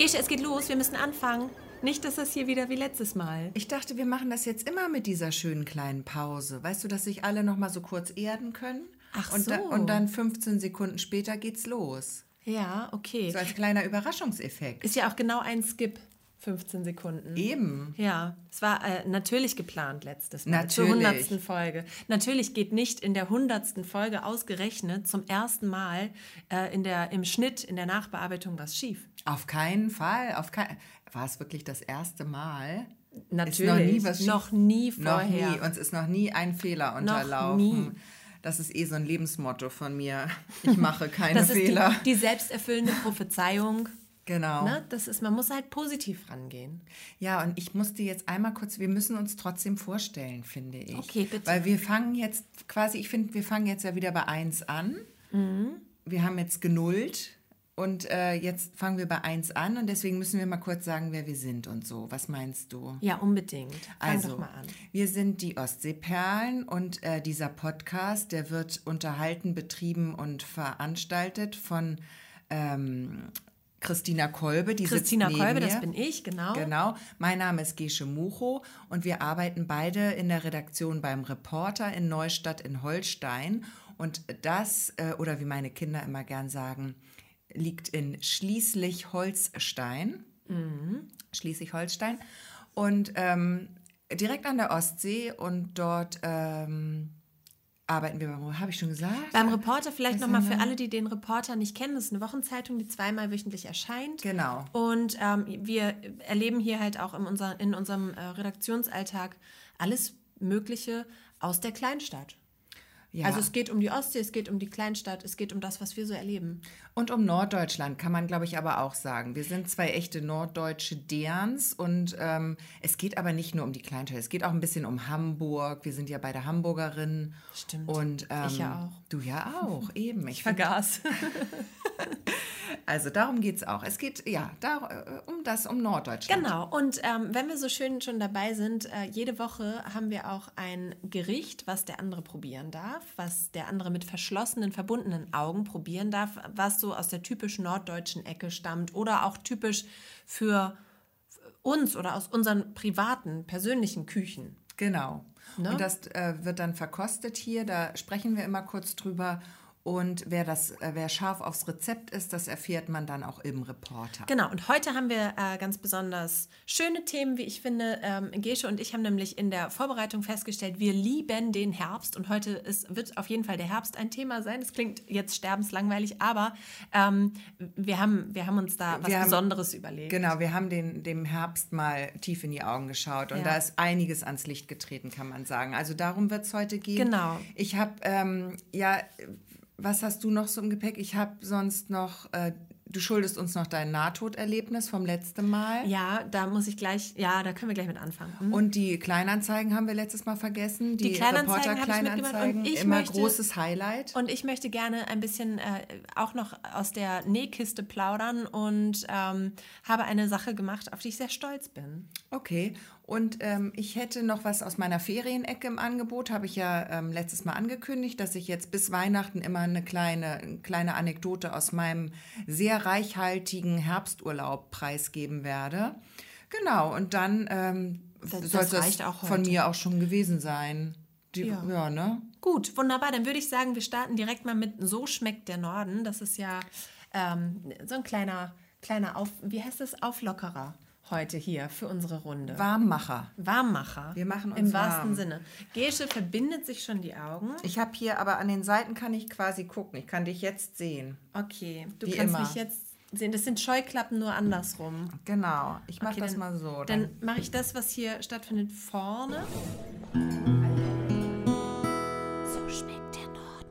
Gesche, es geht los, wir müssen anfangen. Nicht, dass das hier wieder wie letztes Mal. Ich dachte, wir machen das jetzt immer mit dieser schönen kleinen Pause. Weißt du, dass sich alle noch mal so kurz erden können? Ach und so. Da, und dann 15 Sekunden später geht's los. Ja, okay. So als kleiner Überraschungseffekt. Ist ja auch genau ein Skip. 15 Sekunden. Eben. Ja, es war äh, natürlich geplant letztes Mal. Natürlich. Zur hundertsten Folge. Natürlich geht nicht in der hundertsten Folge ausgerechnet zum ersten Mal äh, in der, im Schnitt, in der Nachbearbeitung was schief. Auf keinen Fall. Auf kein, war es wirklich das erste Mal? Natürlich. Ist noch nie was schief- Noch nie Noch vorher. nie. Uns ist noch nie ein Fehler Noch unterlaufen. nie. Das ist eh so ein Lebensmotto von mir. Ich mache keine das ist Fehler. die, die selbsterfüllende Prophezeiung. Genau. Ne? Das ist, man muss halt positiv rangehen. Ja, und ich musste jetzt einmal kurz, wir müssen uns trotzdem vorstellen, finde ich. Okay, bitte. Weil wir fangen jetzt quasi, ich finde, wir fangen jetzt ja wieder bei 1 an. Mhm. Wir haben jetzt genullt und äh, jetzt fangen wir bei 1 an und deswegen müssen wir mal kurz sagen, wer wir sind und so. Was meinst du? Ja, unbedingt. Fang Also, doch mal an. wir sind die Ostseeperlen und äh, dieser Podcast, der wird unterhalten, betrieben und veranstaltet von ähm, Christina Kolbe. Die Christina sitzt neben Kolbe, mir. das bin ich, genau. Genau. Mein Name ist Gesche Mucho und wir arbeiten beide in der Redaktion beim Reporter in Neustadt in Holstein. Und das, äh, oder wie meine Kinder immer gern sagen, liegt in Schließlich-Holstein. Schleswig-Holstein. Und ähm, direkt an der Ostsee und dort ähm, arbeiten wir beim, habe ich schon gesagt? Beim Reporter vielleicht nochmal für alle, die den Reporter nicht kennen, das ist eine Wochenzeitung, die zweimal wöchentlich erscheint. Genau. Und ähm, wir erleben hier halt auch in, unser, in unserem äh, Redaktionsalltag alles Mögliche aus der Kleinstadt. Ja. Also es geht um die Ostsee, es geht um die Kleinstadt, es geht um das, was wir so erleben. Und um Norddeutschland kann man, glaube ich, aber auch sagen. Wir sind zwei echte norddeutsche Derns und ähm, es geht aber nicht nur um die Kleinstadt, es geht auch ein bisschen um Hamburg. Wir sind ja beide Hamburgerinnen. Stimmt. Und, ähm, Ich ja auch. Du ja auch, eben. Ich find, Vergaß. also darum geht es auch. Es geht, ja, da, äh, um das, um Norddeutschland. Genau. Und ähm, wenn wir so schön schon dabei sind, äh, jede Woche haben wir auch ein Gericht, was der andere probieren darf, was der andere mit verschlossenen, verbundenen Augen probieren darf, was so aus der typisch norddeutschen Ecke stammt oder auch typisch für uns oder aus unseren privaten, persönlichen Küchen. Genau. Ne? Und das äh, wird dann verkostet hier, da sprechen wir immer kurz drüber. Und wer, das, äh, wer scharf aufs Rezept ist, das erfährt man dann auch im Reporter. Genau, und heute haben wir äh, ganz besonders schöne Themen, wie ich finde. Ähm, Gesche und ich haben nämlich in der Vorbereitung festgestellt, wir lieben den Herbst und heute ist, wird auf jeden Fall der Herbst ein Thema sein. Das klingt jetzt sterbenslangweilig, aber ähm, wir, haben, wir haben uns da was haben- Besonderes überlegt. Genau, wir haben den, dem Herbst mal tief in die Augen geschaut und Ja. da ist einiges ans Licht getreten, kann man sagen. Also darum wird es heute gehen. Genau. Ich habe, ähm, ja, was hast du noch so im Gepäck? Ich habe sonst noch, äh, du schuldest uns noch dein Nahtoderlebnis vom letzten Mal. Ja, da muss ich gleich, ja, da können wir gleich mit anfangen. Hm? Und die Kleinanzeigen haben wir letztes Mal vergessen. Die, Die Kleinanzeigen Reporter-Kleinanzeigen. Immer möchte- großes Highlight. Und ich möchte gerne ein bisschen äh, auch noch aus der Nähkiste plaudern und ähm, habe eine Sache gemacht, auf die ich sehr stolz bin. Okay, und ähm, ich hätte noch was aus meiner Ferienecke im Angebot, habe ich ja ähm, letztes Mal angekündigt, dass ich jetzt bis Weihnachten immer eine kleine, eine kleine Anekdote aus meinem sehr reichhaltigen Herbsturlaub preisgeben werde. Genau, und dann ähm, Das- das soll das von mir auch schon gewesen sein. Die, Ja. ja. ne? Gut, wunderbar. Dann würde ich sagen, wir starten direkt mal mit So schmeckt der Norden. Das ist ja ähm, so ein kleiner, kleiner Auf, wie heißt das, Auflockerer heute hier für unsere Runde. Warmmacher. Warmmacher. Wir machen uns Im wahrsten warm. Sinne. Gesche verbindet sich schon die Augen. Ich habe hier, aber an den Seiten kann ich quasi gucken. Ich kann dich jetzt sehen. Okay, du Wie kannst immer. mich jetzt sehen. Das sind Scheuklappen nur andersrum. Genau, ich mache Okay, das dann- mal so. Dann mache ich das, was hier stattfindet, vorne. So schmeckt der Norden.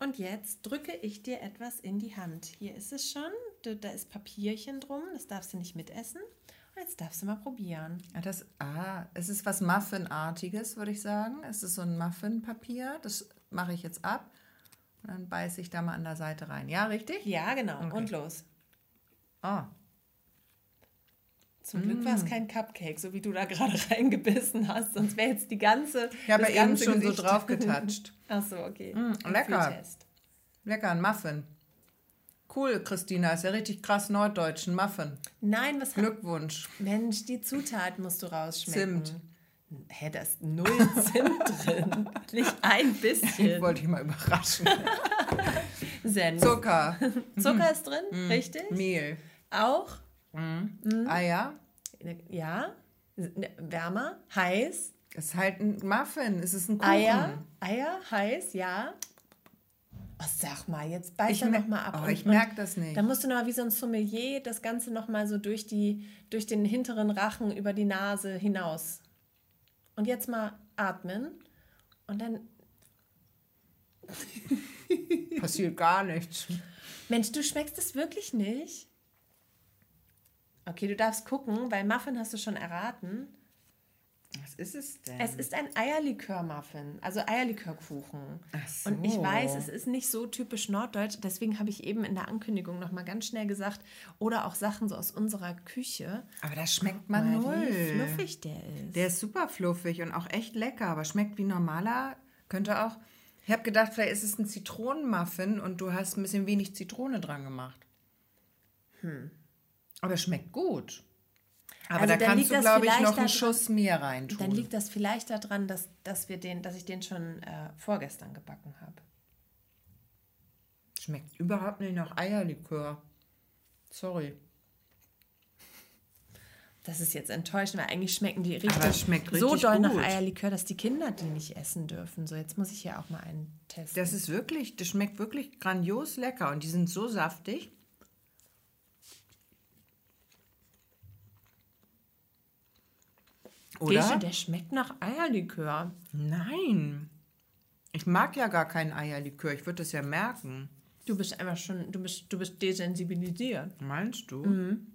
Und jetzt drücke ich dir etwas in die Hand. Hier ist es schon. Da da ist Papierchen drum. Das darfst du nicht mitessen. Jetzt darfst du mal probieren. Ja, das, ah, es ist was Muffinartiges, würde ich sagen. Es ist so ein Muffinpapier. Das mache ich jetzt ab. Und dann beiße ich da mal an der Seite rein. Ja, richtig? Ja, genau. Okay. Und los. Ah, Zum Glück war es Mm. kein Cupcake, so wie du da gerade reingebissen hast. Sonst wäre jetzt die ganze. ich habe eben schon Gesicht- so drauf getatscht. Ach so, okay. Mm, lecker. Lecker, ein Muffin. Cool, Christina, ist ja richtig krass norddeutschen Muffin. Nein, was Glückwunsch. Mensch, die Zutat musst du rausschmecken. Zimt. Hä, da ist null Zimt drin. Nicht ein bisschen. Wollte ich mal überraschen. Senf. Zucker, Zucker ist drin, richtig? Mehl, Auch? Eier. Ja. Wärmer, heiß. Es ist halt ein Muffin, es ist ein Kuchen. Eier, Eier, heiß, ja. Oh, sag mal, jetzt beiß Ich er noch mal ab. Oh, ich und merk das nicht. Dann musst du noch mal wie so ein Sommelier das Ganze noch mal so durch, die, durch den hinteren Rachen über die Nase hinaus. Und jetzt mal atmen. Und dann, Passiert gar nichts. Mensch, du schmeckst es wirklich nicht? Okay, du darfst gucken, weil Muffin hast du schon erraten. Was ist es denn? Es ist ein Eierlikör-Muffin, also Eierlikörkuchen. Ach so. Und ich weiß, es ist nicht so typisch norddeutsch, deswegen habe ich eben in der Ankündigung noch mal ganz schnell gesagt, oder auch Sachen so aus unserer Küche. Aber das schmeckt man Mal, null. Wie fluffig der ist. Der ist super fluffig und auch echt lecker, aber schmeckt wie normaler. Könnte auch. Ich habe gedacht, vielleicht ist es ein Zitronenmuffin und du hast ein bisschen wenig Zitrone dran gemacht. Aber es schmeckt gut. Aber Also da kannst liegt du, glaube ich, noch einen Schuss mehr reintun. Dann liegt das vielleicht daran, dass, dass, wir den, dass ich den schon äh, vorgestern gebacken habe. Schmeckt überhaupt nicht nach Eierlikör. Sorry. Das ist jetzt enttäuschend, weil eigentlich schmecken die richtig, schmeckt so richtig doll nach gut. Eierlikör, dass die Kinder die nicht essen dürfen. So, jetzt muss ich hier auch mal einen testen. Das ist wirklich, das schmeckt wirklich grandios lecker und die sind so saftig. Gesche, Oder? der schmeckt nach Eierlikör. Nein. Ich mag ja gar keinen Eierlikör. Ich würde das ja merken. Du bist einfach schon, du bist, du bist desensibilisiert. Meinst du? Mhm.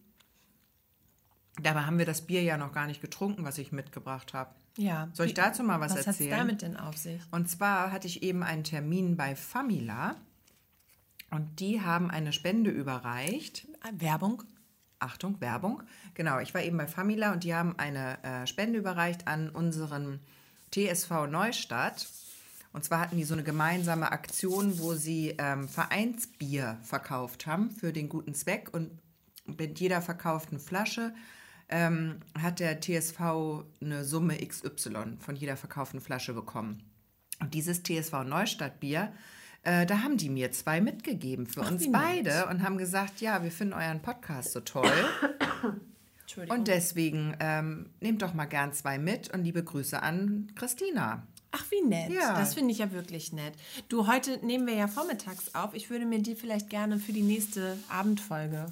Dabei haben wir das Bier ja noch gar nicht getrunken, was ich mitgebracht habe. Ja. Soll ich dazu mal was was erzählen? damit denn auf sich? Und zwar hatte ich eben einen Termin bei Famila und die haben eine Spende überreicht. Werbung? Achtung, Werbung. Genau, ich war eben bei Famila und die haben eine äh, Spende überreicht an unseren TSV Neustadt. Und zwar hatten die so eine gemeinsame Aktion, wo sie ähm, Vereinsbier verkauft haben für den guten Zweck. Und mit jeder verkauften Flasche ähm, hat der TSV eine Summe XY von jeder verkauften Flasche bekommen. Und dieses TSV Neustadt Bier, äh, da haben die mir zwei mitgegeben für uns wie nett. beide und haben gesagt, ja, wir finden euren Podcast so toll. Entschuldigung. Und deswegen ähm, nehmt doch mal gern zwei mit und liebe Grüße an Christina. Ach, wie nett. Ja. Das finde ich ja wirklich nett. Du, heute nehmen wir ja vormittags auf. Ich würde mir die vielleicht gerne für die nächste Abendfolge.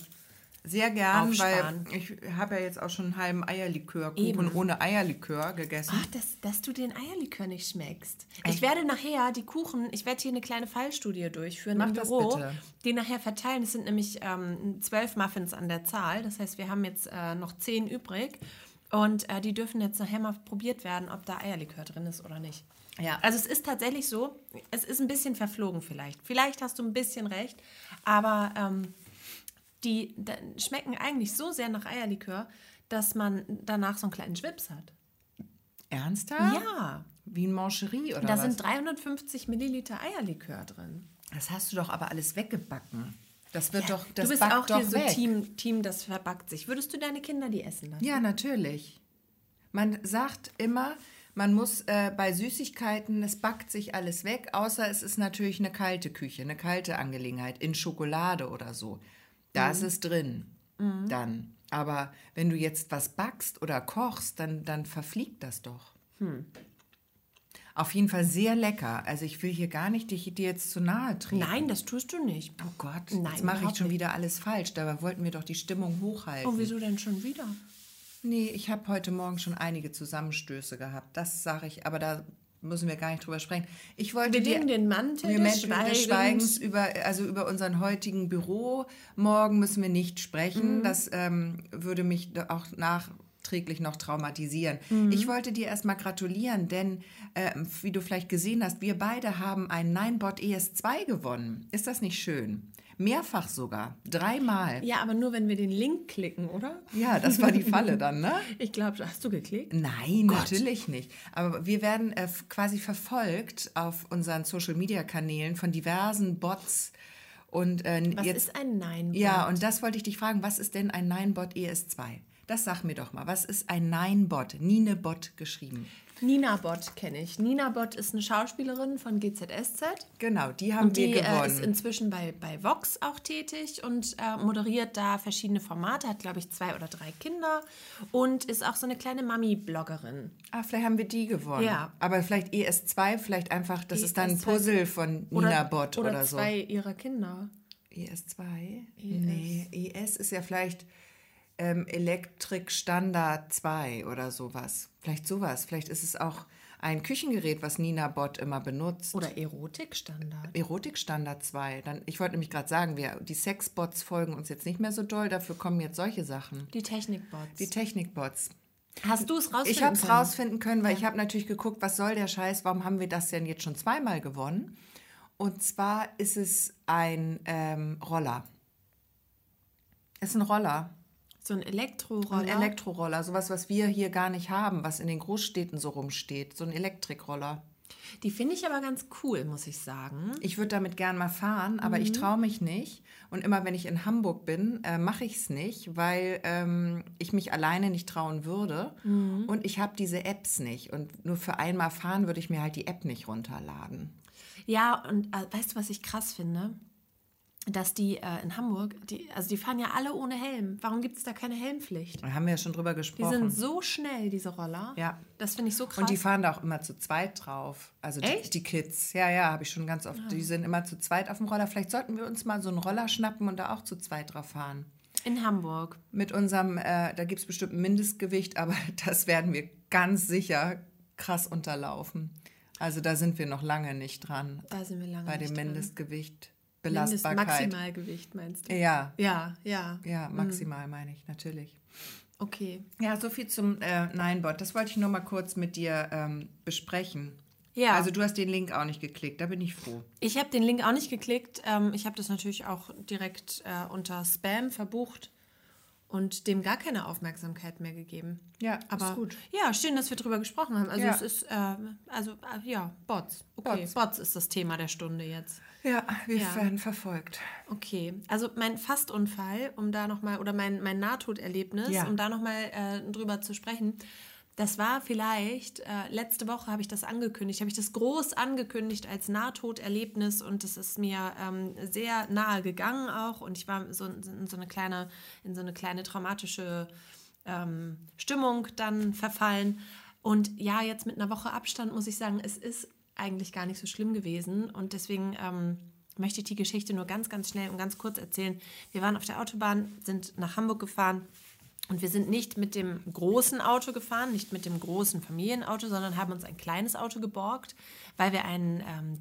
Sehr gern, Aufsparen. weil ich habe ja jetzt auch schon einen halben Eierlikörkuchen Eben. ohne Eierlikör gegessen. Ach, dass, dass du den Eierlikör nicht schmeckst. Ich werde nachher die Kuchen, ich werde hier eine kleine Fallstudie durchführen Mach im das Büro, bitte. die nachher verteilen. Es sind nämlich ähm, zwölf Muffins an der Zahl. Das heißt, wir haben jetzt äh, noch zehn übrig. Und äh, die dürfen jetzt nachher mal probiert werden, ob da Eierlikör drin ist oder nicht. Ja. Also es ist tatsächlich so, es ist ein bisschen verflogen vielleicht. Vielleicht hast du ein bisschen recht, aber ähm, die da, schmecken eigentlich so sehr nach Eierlikör, dass man danach so einen kleinen Schwips hat. Ernsthaft? Ja, Wie ein Mancherie oder da was? sind 350 Milliliter Eierlikör drin. das hast du doch aber alles weggebacken. Das wird doch, du das bist backt auch doch hier so weg. Team, Team, das verbackt sich. Würdest du deine Kinder die essen lassen? Ja, natürlich. Man sagt immer, man muss äh, bei Süßigkeiten, es backt sich alles weg, außer es ist natürlich eine kalte Küche, eine kalte Angelegenheit, in Schokolade oder so. Da ist es drin. Dann. Aber wenn du jetzt was backst oder kochst, dann, dann verfliegt das doch. Auf jeden Fall sehr lecker. Also ich will hier gar nicht dich, dir jetzt zu nahe treten. Nein, das tust du nicht. Oh Gott, Nein, jetzt mache ich schon nicht. wieder alles falsch. Dabei wollten wir doch die Stimmung hochhalten. Oh, wieso denn schon wieder? Nee, ich habe heute Morgen schon einige Zusammenstöße gehabt. Das sage ich, aber da müssen wir gar nicht drüber sprechen. Ich wollte Wir dir legen den Mantel wir des Menschen des Schweigens über, also über unseren heutigen Büro. Morgen müssen wir nicht Mhm. sprechen. Das ähm, würde mich auch nachträglich noch traumatisieren. Mhm. Ich wollte dir erstmal gratulieren, denn ähm, wie du vielleicht gesehen hast, wir beide haben ein Ninebot ES2 gewonnen. Ist das nicht schön? Mehrfach sogar. Dreimal. Ja, aber nur wenn wir den Link klicken, oder? Ja, das war die Falle dann, ne? Ich glaube, hast du geklickt? Nein, natürlich nicht. Aber wir werden äh, quasi verfolgt auf unseren Social-Media-Kanälen von diversen Bots Und, äh, Was jetzt, ist ein Nein-Bot? Ja, und das wollte ich dich fragen, was ist denn ein Ninebot ES2? Das sag mir doch mal, was ist ein Ninebot? Ninebot geschrieben. Nina Bott kenne ich. Nina Bott ist eine Schauspielerin von GZSZ. Genau, die haben Und die wir äh, gewonnen. ist inzwischen bei, bei Vox auch tätig und äh, moderiert da verschiedene Formate, hat, glaube ich, zwei oder drei Kinder und ist auch so eine kleine Mami-Bloggerin. ah, vielleicht haben wir die gewonnen. Ja. Aber vielleicht ES2, vielleicht einfach, das ist dann ein ES2. Puzzle von Nina Bot oder, oder so. zwei ihrer Kinder. ES2? Nee, ES ist ja vielleicht ähm, Elektrik Standard 2 oder sowas. Vielleicht sowas. Vielleicht ist es auch ein Küchengerät, was Nina Bot immer benutzt. Oder Erotikstandard. Erotikstandard 2. Dann, ich wollte nämlich gerade sagen, wir, die Sexbots folgen uns jetzt nicht mehr so doll, dafür kommen jetzt solche Sachen. Die Technikbots. Die Technikbots. Hast du es rausfinden Ich habe es können? rausfinden können, weil ich habe natürlich geguckt, was soll der Scheiß, warum haben wir das denn jetzt schon zweimal gewonnen? Und zwar ist es ein ähm, Roller. Es ist ein Roller, So ein Elektroroller. ein Elektroroller, sowas, was wir hier gar nicht haben, was in den Großstädten so rumsteht, so ein Elektrikroller. Die finde ich aber ganz cool, muss ich sagen. Ich würde damit gern mal fahren, aber ich traue mich nicht. Und immer wenn ich in Hamburg bin, äh, mache ich es nicht, weil ähm, ich mich alleine nicht trauen würde. Und ich habe diese Apps nicht. Und nur für einmal fahren würde ich mir halt die App nicht runterladen. Ja, und äh, weißt du, was ich krass finde? Dass die äh, in Hamburg, die, also die fahren ja alle ohne Helm. Warum gibt es da keine Helmpflicht? Da haben wir ja schon drüber Die gesprochen. sind so schnell, diese Roller. Ja. Das finde ich so krass. Und die fahren da auch immer zu zweit drauf. Also die, Echt? die Kids. Ja, ja, habe ich schon ganz oft. Die sind immer zu zweit auf dem Roller. Vielleicht sollten wir uns mal so einen Roller schnappen und da auch zu zweit drauf fahren. in Hamburg. Mit unserem, äh, da gibt es bestimmt ein Mindestgewicht, aber das werden wir ganz sicher krass unterlaufen. Also da sind wir noch lange nicht dran. Da sind wir lange Bei dem nicht dran. Mindest Belastbarkeit. Maximalgewicht meinst du? Ja, Ja, ja. ja, maximal meine ich, natürlich. Okay. Ja, so viel zum äh, Ninebot. Das wollte ich nur mal kurz mit dir ähm, besprechen. Ja. Also du hast den Link auch nicht geklickt, da bin ich froh. Ich habe den Link auch nicht geklickt. Ähm, ich habe das natürlich auch direkt äh, unter Spam verbucht und dem gar keine Aufmerksamkeit mehr gegeben. Ja, Aber ist gut. ja, schön, dass wir drüber gesprochen haben. Also Ja. es ist, äh, also äh, ja, Bots. Okay, Bots. Bots. ist das Thema der Stunde jetzt. Ja, wir Ja. werden verfolgt. Okay, also mein Fastunfall, um da nochmal, oder mein, mein Nahtoderlebnis, Ja. um da nochmal äh, drüber zu sprechen, das war vielleicht, äh, letzte Woche habe ich das angekündigt, habe ich das groß angekündigt als Nahtoderlebnis und das ist mir ähm, sehr nahe gegangen auch und ich war so in so eine kleine, in so eine kleine traumatische ähm, Stimmung dann verfallen. Und ja, jetzt mit einer Woche Abstand muss ich sagen, es ist eigentlich gar nicht so schlimm gewesen. Und deswegen ähm, möchte ich die Geschichte nur ganz, ganz schnell und ganz kurz erzählen. Wir waren auf der Autobahn, sind nach Hamburg gefahren. Und wir sind nicht mit dem großen Auto gefahren, nicht mit dem großen Familienauto, sondern haben uns ein kleines Auto geborgt, weil wir einen ähm,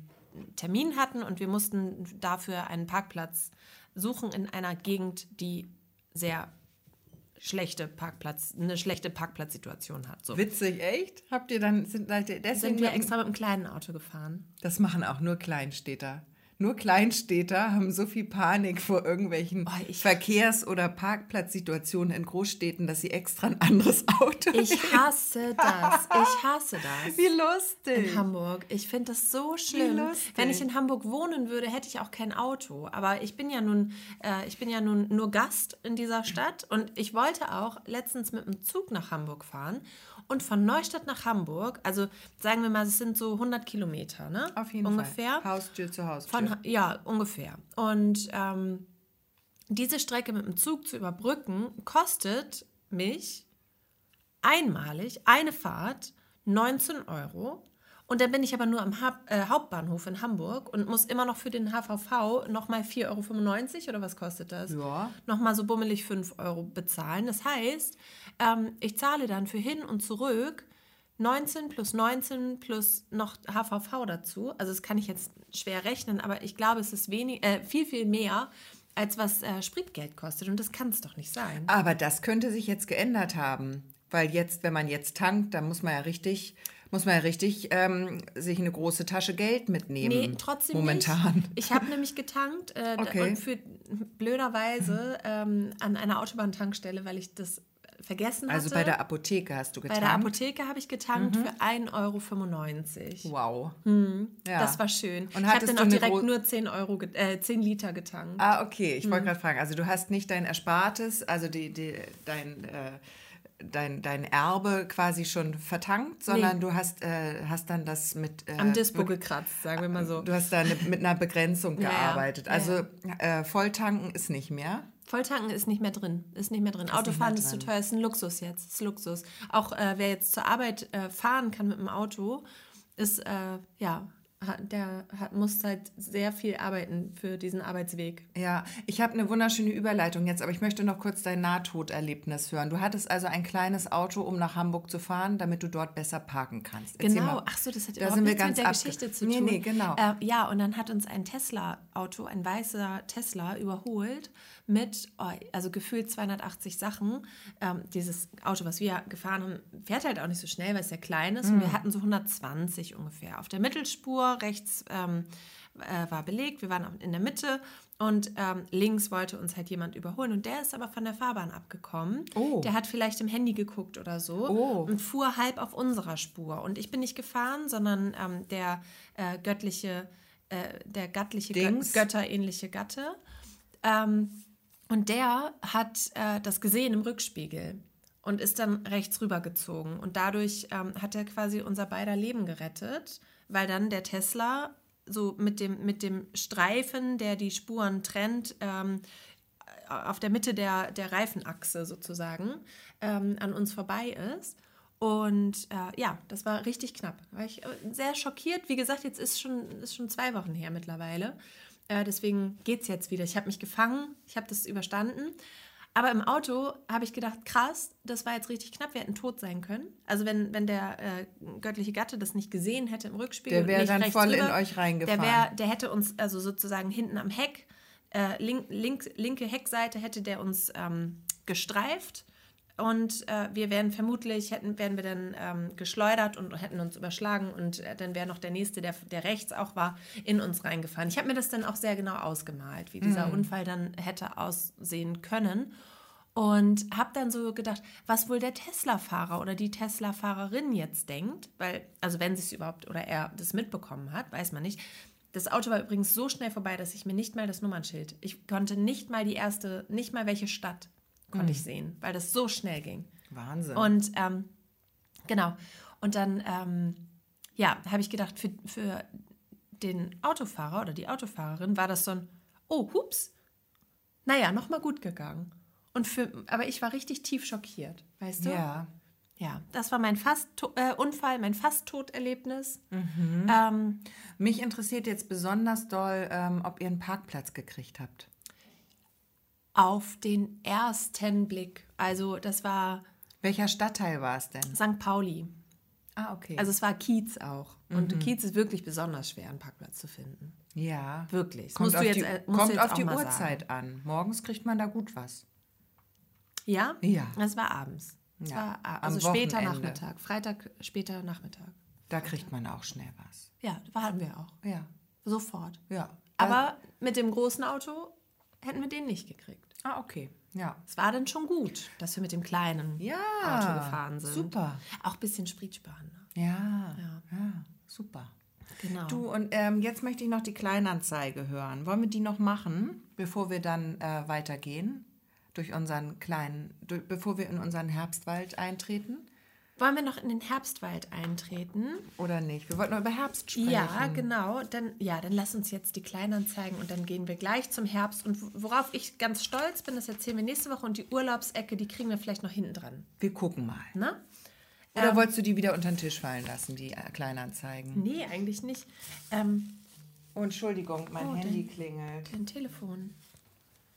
Termin hatten und wir mussten dafür einen Parkplatz suchen in einer Gegend, die sehr schlechte Parkplatz, eine schlechte Parkplatzsituation hat. So. Witzig, echt? Habt ihr dann, sind, deswegen, Sind wir extra mit einem kleinen Auto gefahren. das machen auch nur Kleinstädter. Nur Kleinstädter haben so viel Panik vor irgendwelchen Oh, Verkehrs- oder Parkplatzsituationen in Großstädten, dass sie extra ein anderes Auto Ich hasse das. Ich hasse das. Wie lustig. In Hamburg. Ich finde das so schlimm. lustig. Wenn ich in Hamburg wohnen würde, hätte ich auch kein Auto. Aber ich bin ja nun, äh, ich bin ja nun nur Gast in dieser Stadt und ich wollte auch letztens mit dem Zug nach Hamburg fahren und von Neustadt nach Hamburg, also sagen wir mal, es sind so 100 Kilometer, ne? Auf jeden ungefähr. Fall. Haustür zu Haustür. Von, ja, ungefähr. Und ähm, diese Strecke mit dem Zug zu überbrücken, kostet mich einmalig eine Fahrt 19 Euro. Und dann bin ich aber nur am Haupt, äh, Hauptbahnhof in Hamburg und muss immer noch für den HVV nochmal 4,95 Euro oder was kostet das? Ja. Nochmal so bummelig 5 Euro bezahlen. Das heißt, ähm, ich zahle dann für hin und zurück 19 plus 19 plus noch HVV dazu. Also das kann ich jetzt schwer rechnen, aber ich glaube, es ist wenig, äh, viel, viel mehr, als was äh, Spritgeld kostet. Und das kann es doch nicht sein. Aber das könnte sich jetzt geändert haben. Weil jetzt, wenn man jetzt tankt, dann muss man ja richtig, muss man ja richtig ähm, sich eine große Tasche Geld mitnehmen. Nee, trotzdem Momentan. nicht. Ich habe nämlich getankt äh, Okay. und für blöderweise ähm, an einer Autobahntankstelle, weil ich das vergessen Also hatte. bei der Apotheke hast du Bei getankt? der Apotheke habe ich getankt für 1,95 Euro. Wow. Ja. Das war schön. Und ich habe dann auch direkt nur 10, Euro, äh, 10 Liter getankt. Ah, okay. Ich Mhm. wollte gerade fragen, also du hast nicht dein Erspartes, also die, die, dein, äh, dein, dein Erbe quasi schon vertankt, sondern du hast, äh, hast dann das mit... Äh, Am Dispo wirklich- gekratzt, sagen wir mal so. Du hast da eine, mit einer Begrenzung Ja, ja. gearbeitet. Ja, Also Äh, Volltanken ist nicht mehr. Volltanken ist nicht mehr drin. Ist nicht mehr drin. Autofahren mehr ist zu drin. teuer. Ist ein Luxus jetzt. Ist Luxus. Auch äh, wer jetzt zur Arbeit äh, fahren kann mit dem Auto, ist, äh, ja, hat, der hat, muss halt sehr viel arbeiten für diesen Arbeitsweg. Ja, ich habe eine wunderschöne Überleitung jetzt, aber ich möchte noch kurz dein Nahtoderlebnis hören. Du hattest also ein kleines Auto, um nach Hamburg zu fahren, damit du dort besser parken kannst. Erzähl Genau, mal. ach so, das hat Da überhaupt nichts mit der Geschichte zu Nee, tun. nee, genau. Äh, ja, und dann hat uns ein Tesla-Auto, ein weißer Tesla, überholt mit, oh, also gefühlt 280 Sachen. Ähm, dieses Auto, was wir gefahren haben, fährt halt auch nicht so schnell, weil es sehr klein ist. Mhm. Und wir hatten so 120 ungefähr. Auf der Mittelspur rechts ähm, äh, war belegt, wir waren in der Mitte. Und ähm, links wollte uns halt jemand überholen. Und der ist aber von der Fahrbahn abgekommen. Oh. Der hat vielleicht im Handy geguckt oder so Oh. und fuhr halb auf unserer Spur. Und ich bin nicht gefahren, sondern ähm, der äh, göttliche, äh, der göttliche, Gö götterähnliche Gatte. Ähm, und der hat äh, das gesehen im Rückspiegel und ist dann rechts rübergezogen. Und dadurch ähm, hat er quasi unser beider Leben gerettet, weil dann der Tesla so mit dem, mit dem Streifen, der die Spuren trennt, ähm, auf der Mitte der, der Reifenachse sozusagen ähm, an uns vorbei ist. Und äh, ja, das war richtig knapp. War ich äh, sehr schockiert. Wie gesagt, jetzt ist schon, ist schon zwei Wochen her mittlerweile. Äh, deswegen geht es jetzt wieder. Ich habe mich gefangen, ich habe das überstanden. Aber im Auto habe ich gedacht, krass, das war jetzt richtig knapp, wir hätten tot sein können. Also wenn, wenn der äh, göttliche Gatte das nicht gesehen hätte im Rückspiegel. Der wäre nicht dann voll in rüber, euch reingefahren. Der, wär, der hätte uns also sozusagen hinten am Heck, äh, link, link, linke Heckseite hätte der uns ähm, gestreift. Und äh, wir wären vermutlich, hätten, wären wir dann ähm, geschleudert und hätten uns überschlagen und äh, dann wäre noch der nächste, der, der rechts auch war, in uns reingefahren. Ich habe mir das dann auch sehr genau ausgemalt, wie dieser Unfall dann hätte aussehen können. Und habe dann so gedacht, was wohl der Tesla-Fahrer oder die Tesla-Fahrerin jetzt denkt, weil, also wenn sie es überhaupt oder er das mitbekommen hat, weiß man nicht. Das Auto war übrigens so schnell vorbei, dass ich mir nicht mal das Nummernschild, ich konnte nicht mal die erste, nicht mal welche Stadt konnte ich sehen, weil das so schnell ging. Wahnsinn. Und ähm, genau. Und dann, ähm, ja, habe ich gedacht, für, für den Autofahrer oder die Autofahrerin war das so ein, oh, hups, naja, nochmal gut gegangen. Und für, aber ich war richtig tief schockiert, weißt du? ja. Ja, das war mein fast äh, Unfall, mein fast Toderlebnis. Mhm. Ähm, Mich interessiert jetzt besonders doll, ähm, ob ihr einen Parkplatz gekriegt habt. Auf den ersten Blick. Also das war Welcher Stadtteil war es denn? St. Pauli. Ah, okay. Also es war Kiez auch. Und Mhm. Kiez ist wirklich besonders schwer, einen Parkplatz zu finden. ja. Wirklich. Das Kommt auf du jetzt, die, äh, kommt auf die Uhrzeit an. Morgens kriegt man da gut was. Ja? Ja. Es war abends. Es Ja, war also später Wochenende. Nachmittag. Freitag, später Nachmittag. Da kriegt man auch schnell was. Ja, waren wir auch. Ja. Sofort. Ja. Aber mit dem großen Auto hätten wir den nicht gekriegt. Ah, okay. Ja. Es war dann schon gut, dass wir mit dem kleinen Ja. Auto gefahren sind. Super. Auch ein bisschen Sprit sparen. ne? Ja. Ja. Ja. Super. Genau. Du, und ähm, jetzt möchte ich noch die Kleinanzeige hören. Wollen wir die noch machen, bevor wir dann äh, weitergehen? Durch unseren kleinen, durch, bevor wir in unseren Herbstwald eintreten? Wollen wir noch in den Herbstwald eintreten? Oder nicht? Wir wollten noch über Herbst sprechen. Ja, genau. Dann, ja, dann lass uns jetzt die Kleinanzeigen und dann gehen wir gleich zum Herbst. Und worauf ich ganz stolz bin, das erzählen wir nächste Woche. Und die Urlaubsecke, die kriegen wir vielleicht noch hinten dran. Wir gucken mal. Ne? Oder wolltest du die wieder unter den Tisch fallen lassen, die äh, Kleinanzeigen? Nee, eigentlich nicht. Ähm, Oh, Entschuldigung, mein Oh, Handy klingelt. dein Telefon.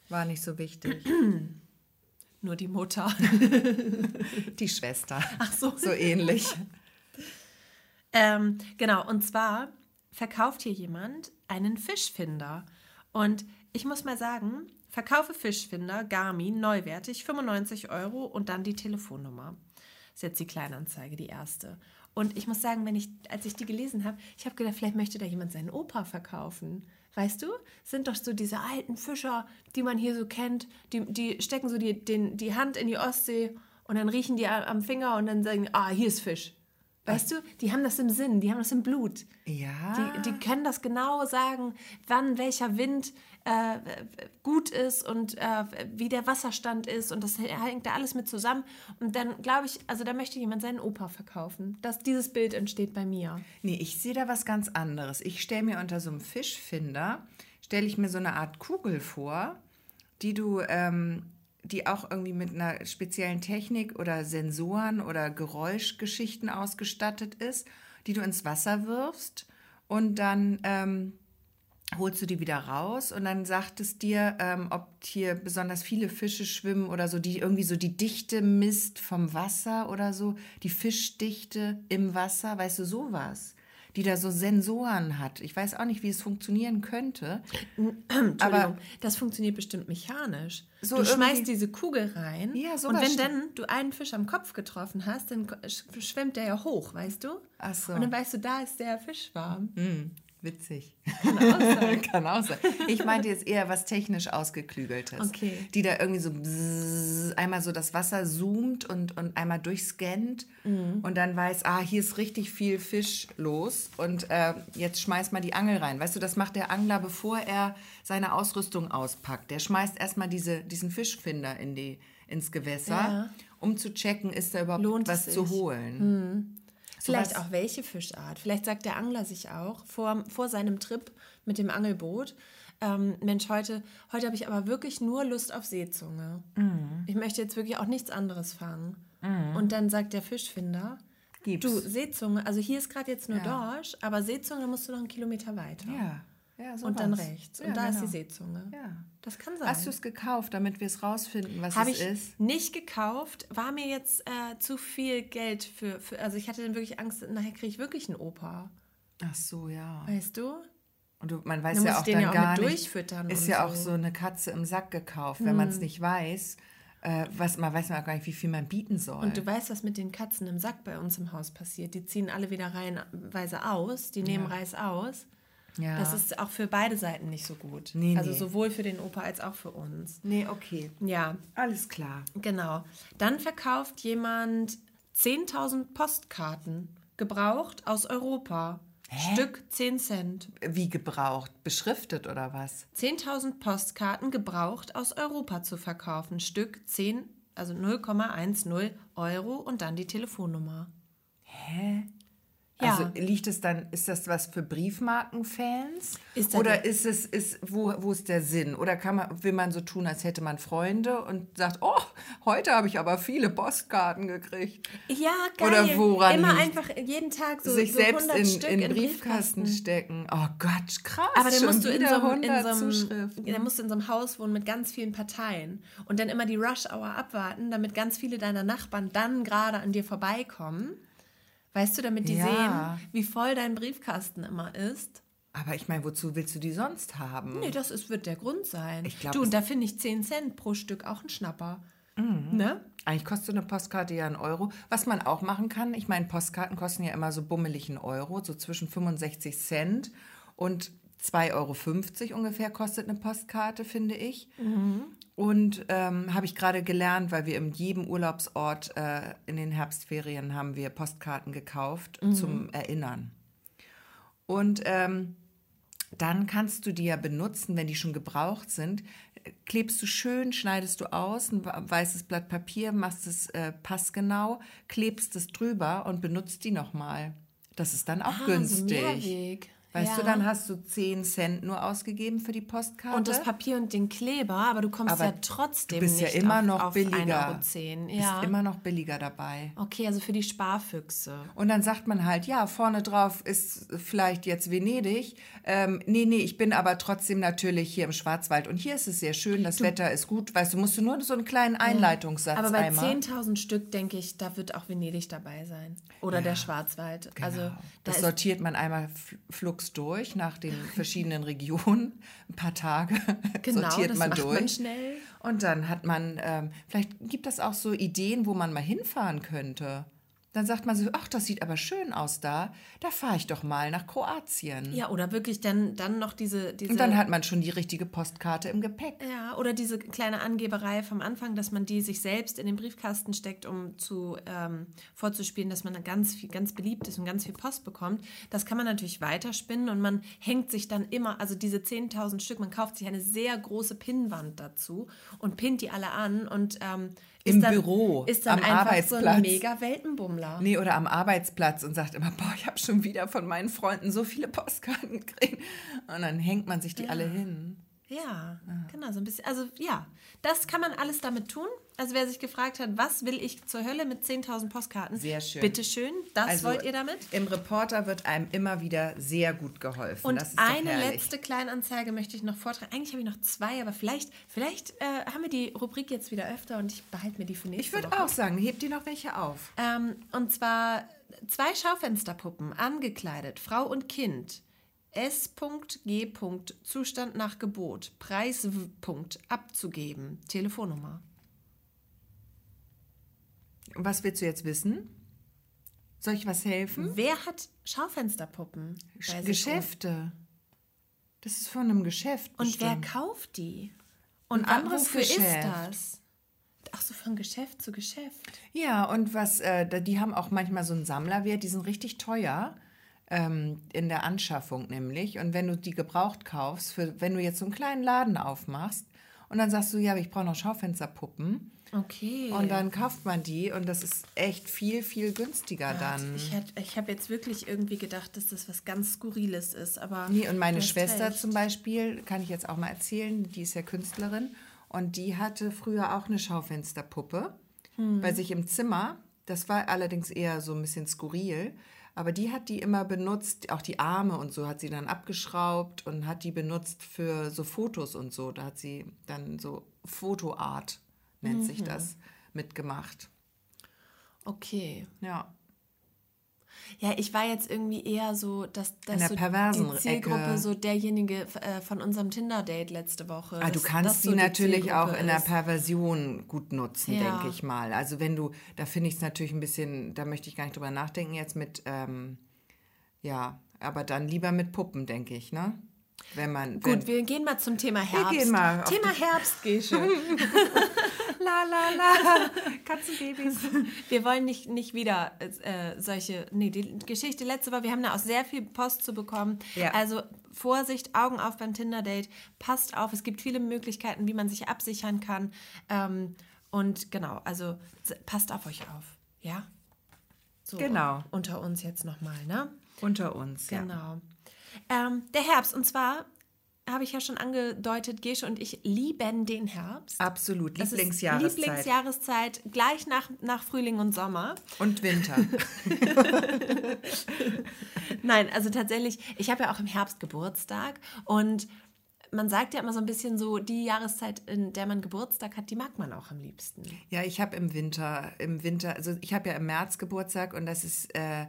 War nicht so wichtig. Nur die Mutter. Die Schwester. Ach so. So ähnlich. Ähm, genau, und zwar verkauft hier jemand einen Fischfinder. Und ich muss mal sagen, verkaufe Fischfinder, Garmin, neuwertig, 95 Euro und dann die Telefonnummer. Das ist jetzt die Kleinanzeige, die erste. Und ich muss sagen, wenn ich, als ich die gelesen habe, ich habe gedacht, vielleicht möchte da jemand seinen Opa verkaufen. Weißt du? Sind doch so diese alten Fischer, die man hier so kennt, die, die stecken so die, den, die Hand in die Ostsee Und dann riechen die am Finger und dann sagen, ah, hier ist Fisch. Weißt du, die haben das im Sinn, die haben das im Blut. Ja. Die, die können das genau sagen, wann welcher Wind äh, gut ist und äh, wie der Wasserstand ist. Und das hängt da alles mit zusammen. Und dann glaube ich, also da möchte jemand seinen Opa verkaufen. Das, dieses Bild entsteht bei mir. Nee, ich sehe da was ganz anderes. Ich stelle mir unter so einem Fischfinder, stelle ich mir so eine Art Kugel vor, die du, ähm, die auch irgendwie mit einer speziellen Technik oder Sensoren oder Geräuschgeschichten ausgestattet ist, die du ins Wasser wirfst und dann ähm, holst du die wieder raus und dann sagt es dir, ähm, ob hier besonders viele Fische schwimmen oder so, die irgendwie so die Dichte misst vom Wasser oder so, die Fischdichte im Wasser, weißt du, sowas. Die da so Sensoren hat. Ich weiß auch nicht, wie es funktionieren könnte. Aber- das funktioniert bestimmt mechanisch. So du schmeißt diese Kugel rein Ja, und wenn dann du einen Fisch am Kopf getroffen hast, dann sch- schwimmt der ja hoch, weißt du? Ach so. Und dann weißt du, da ist der Fischschwarm. Hm, witzig. Kann auch sein. Kann auch sein. Ich meinte jetzt eher was technisch ausgeklügeltes. Okay. Die da irgendwie so bzzz, einmal so das Wasser zoomt und, und einmal durchscannt Mhm. und dann weiß, ah, hier ist richtig viel Fisch los und äh, jetzt schmeißt mal die Angel rein. Weißt du, das macht der Angler, bevor er seine Ausrüstung auspackt. Der schmeißt erstmal diese, diesen Fischfinder in die, ins Gewässer, Ja. um zu checken, ist da überhaupt Lohnt was zu holen. Vielleicht auch welche Fischart. Vielleicht sagt der Angler sich auch vor, vor seinem Trip mit dem Angelboot, ähm, Mensch, heute, heute habe ich aber wirklich nur Lust auf Seezunge. Mhm. Ich möchte jetzt wirklich auch nichts anderes fangen. Und dann sagt der Fischfinder, Gib's. du, Seezunge, also hier ist gerade jetzt nur Ja. Dorsch, aber Seezunge musst du noch einen Kilometer weiter. Ja, ja Und dann rechts. Und Ja, da ist genau. die Seezunge. Ja. Das kann sein. Hast du es gekauft, damit wir es rausfinden, was Habe es ich ist? nicht gekauft, war mir jetzt äh, zu viel Geld für, für, also ich hatte dann wirklich Angst, nachher kriege ich wirklich einen Opa. Ach so, ja. Weißt du? Und du, man weiß Dann ja auch dann ja auch gar nicht. durchfüttern Ist und ja auch so. Hm. so eine Katze im Sack gekauft, wenn man es nicht weiß. Äh, was, man weiß man auch gar nicht, wie viel man bieten soll. Und du weißt, was mit den Katzen im Sack bei uns im Haus passiert. Die ziehen alle wieder reihenweise aus, die nehmen Ja. Reis aus. Ja. Das ist auch für beide Seiten nicht so gut. Nee, also nee. sowohl für den Opa als auch für uns. nee, okay. Ja, Alles klar. genau. Dann verkauft jemand 10.000 Postkarten, gebraucht aus Europa. Stück 10 Cent. Wie gebraucht? Beschriftet oder was? 10.000 Postkarten gebraucht aus Europa zu verkaufen. Stück 10, also 0,10 Euro und dann die Telefonnummer. Hä? Ja. Also liegt es dann, ist das was für Briefmarkenfans? Ist Oder der- ist es, ist, wo, wo ist der Sinn? Oder kann man, will man so tun, als hätte man Freunde und sagt, oh, heute habe ich aber viele Postkarten gekriegt. Ja, geil. Oder woran Immer liegt- einfach jeden Tag so, sich so selbst 100 in, Stück in in Briefkasten stecken. Oh Gott, krass. Aber dann musst du in so, einem- in 100 so einem, dann musst du in so einem Haus wohnen mit ganz vielen Parteien und dann immer die Rush-Hour abwarten, damit ganz viele deiner Nachbarn dann gerade an dir vorbeikommen. Weißt du, damit die Ja. sehen, wie voll dein Briefkasten immer ist. Aber ich meine, wozu willst du die sonst haben? Nee, das ist, wird der Grund sein. Ich glaub, du, und da finde ich 10 Cent pro Stück auch ein Schnapper. Mhm. Ne? Eigentlich kostet so eine Postkarte ja einen Euro. Was man auch machen kann, ich meine, Postkarten kosten ja immer so bummelig einen Euro, so zwischen 65 Cent und 2,50 Euro ungefähr kostet eine Postkarte, finde ich. Und ähm, habe ich gerade gelernt, weil wir in jedem Urlaubsort äh, in den Herbstferien haben wir Postkarten gekauft zum Erinnern. Und ähm, dann kannst du die ja benutzen, wenn die schon gebraucht sind. Klebst du schön, schneidest du aus, ein weißes Blatt Papier, machst es äh, passgenau, klebst es drüber und benutzt die nochmal. Das ist dann auch Ah, so günstig. Mehrweg. Weißt du, Ja. dann hast du 10 Cent nur ausgegeben für die Postkarte. Und das Papier und den Kleber, aber du kommst Aber ja trotzdem du bist ja nicht immer auf, noch auf billiger. 1,10 Euro. Bist Ja. immer noch billiger dabei. Okay, also für die Sparfüchse. Und dann sagt man halt, ja, vorne drauf ist vielleicht jetzt Venedig. Ähm, nee, nee, ich bin aber trotzdem natürlich hier im Schwarzwald. Und hier ist es sehr schön, das Wetter ist gut. Weißt du, musst du nur so einen kleinen Einleitungssatz Aber bei einmal. 10.000 Stück, denke ich, da wird auch Venedig dabei sein. Oder der Schwarzwald. Also Genau. da das sortiert man einmal fl- flugs durch nach den verschiedenen Regionen. Ein paar Tage genau, sortiert das man macht durch. man schnell. Und dann hat man, ähm, vielleicht gibt das auch so Ideen, wo man mal hinfahren könnte. Dann sagt man so, ach, das sieht aber schön aus da, da fahre ich doch mal nach Kroatien. Ja, oder wirklich dann, dann noch diese, diese. Und dann hat man schon die richtige Postkarte im Gepäck. Ja, oder diese kleine Angeberei vom Anfang, dass man die sich selbst in den Briefkasten steckt, um zu ähm, vorzuspielen, dass man ganz viel, ganz beliebt ist und ganz viel Post bekommt. Das kann man natürlich weiterspinnen und man hängt sich dann immer, also diese 10.000 Stück, man kauft sich eine sehr große Pinnwand dazu und pinnt die alle an und ähm, Im dann, Büro, ist dann am einfach Arbeitsplatz. so ein mega Weltenbummler. Nee, oder am Arbeitsplatz und sagt immer, boah, ich habe schon wieder von meinen Freunden so viele Postkarten gekriegt. Und dann hängt man sich die alle hin. Ja, genau, so ein bisschen. Also ja, das kann man alles damit tun. Also wer sich gefragt hat, was will ich zur Hölle mit 10.000 Postkarten? Sehr schön. Bitteschön, das Also, wollt ihr damit? Im Reporter wird einem immer wieder sehr gut geholfen. Und eine letzte Kleinanzeige möchte ich noch vortragen. Eigentlich habe ich noch zwei, aber vielleicht, vielleicht äh, haben wir die Rubrik jetzt wieder öfter und ich behalte mir die für nächste Ich würde auch sagen, hebt dir noch welche auf. Ähm, und zwar zwei Schaufensterpuppen, angekleidet, Frau und Kind. S.G. Zustand nach Gebot. Preis abzugeben. Telefonnummer. Was willst du jetzt wissen? Soll ich was helfen? Wer hat Schaufensterpuppen? sich Geschäfte. Das ist von einem Geschäft. Und wer bestimmt. kauft die? Und wa- anderes wofür ist Geschäft. das? Ach so, von Geschäft zu Geschäft. Ja, und was, äh, die haben auch manchmal so einen Sammlerwert, die sind richtig teuer ähm, in der Anschaffung nämlich. Und wenn du die gebraucht kaufst, für, wenn du jetzt so einen kleinen Laden aufmachst und dann sagst du, ja, aber ich brauche noch Schaufensterpuppen. Okay. Und dann kauft man die und das ist echt viel, viel günstiger dann. Ich, hätt- ich habe jetzt wirklich irgendwie gedacht, dass das was ganz Skurriles ist, aber. Nee, und meine Schwester recht. zum Beispiel, kann ich jetzt auch mal erzählen, die ist ja Künstlerin und die hatte früher auch eine Schaufensterpuppe Hm. bei sich im Zimmer. Das war allerdings eher so ein bisschen skurril. Aber die hat die immer benutzt, auch die Arme und so hat sie dann abgeschraubt und hat die benutzt für so Fotos und so. Da hat sie dann so Fotoart, nennt Mhm. sich das, mitgemacht. Okay. Ja. Ja, ich war jetzt irgendwie eher so, dass, dass der so perversen die Zielgruppe Ecke. so derjenige äh, von unserem Tinder-Date letzte Woche. Ah, du kannst das die so natürlich auch in der. Perversion gut nutzen, Ja. denke ich mal. Also wenn du, da finde ich es natürlich ein bisschen, da möchte ich gar nicht drüber nachdenken jetzt mit, ähm, ja, aber dann lieber mit Puppen, denke ich, ne? Wenn man, wenn, Gut, wir gehen mal zum Thema Herbst. gehen mal Thema Herbst, Gesche. la la la, Katzenbabys. Wir wollen nicht, nicht wieder äh, solche, nee, die Geschichte letzte Woche, wir haben da auch sehr viel Post zu bekommen. Ja. Also Vorsicht, Augen auf beim Tinder-Date, passt auf, es gibt viele Möglichkeiten, wie man sich absichern kann. Ähm, und genau, also passt auf euch auf, ja? So, Genau. Unter uns jetzt nochmal, ne? Unter uns, ja. Genau. Ähm, der Herbst, und zwar habe ich ja schon angedeutet, Gesche und ich lieben den Herbst. Absolut, Das Lieblingsjahreszeit. Lieblingsjahreszeit, gleich nach, nach Frühling und Sommer. Und Winter. Nein, also tatsächlich, ich habe ja auch im Herbst Geburtstag und man sagt ja immer so ein bisschen so, die Jahreszeit, in der man Geburtstag hat, die mag man auch am liebsten. Ja, ich habe im Winter, im Winter, also ich habe ja im März Geburtstag und das ist äh,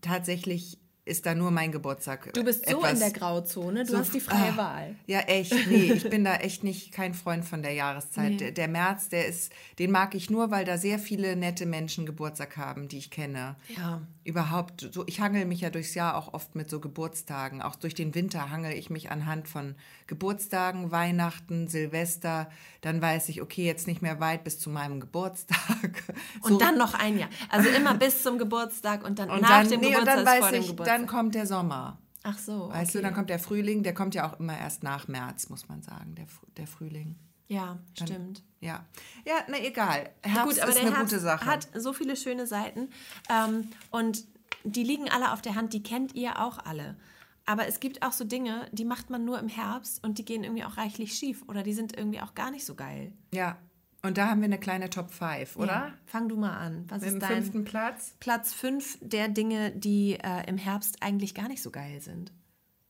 tatsächlich, ist da nur mein Geburtstag. Du bist so in der Grauzone, du so- hast die freie ah, Wahl. Ja, echt. Nee, ich bin da echt nicht kein Freund von der Jahreszeit. Der, der März, der ist, den mag ich nur, weil da sehr viele nette Menschen Geburtstag haben, die ich kenne. Ja. Überhaupt, so, ich hangel mich ja durchs Jahr auch oft mit so Geburtstagen. Auch durch den Winter hangel ich mich anhand von Geburtstagen, Weihnachten, Silvester. Dann weiß ich, okay, jetzt nicht mehr weit bis zu meinem Geburtstag. Und dann noch ein Jahr. Also immer bis zum Geburtstag und dann und nach dann, dem nee, und Geburtstag dann ist vor weiß ich, Geburtstag. dann kommt der Sommer. Ach so, okay. Weißt du, dann kommt der Frühling, der kommt ja auch immer erst nach März, muss man sagen, der, der Frühling. Ja, stimmt. Ja, ja, na egal. Herbst Gut, aber ist der eine Herbst gute Sache. hat so viele schöne Seiten ähm, und die liegen alle auf der Hand, die kennt ihr auch alle. Aber es gibt auch so Dinge, die macht man nur im Herbst und die gehen irgendwie auch reichlich schief oder die sind irgendwie auch gar nicht so geil. ja, und da haben wir eine kleine Top 5, oder? Ja. Fang du mal an. Was Mit ist dein fünften Platz? Platz 5 der Dinge, die äh, im Herbst eigentlich gar nicht so geil sind?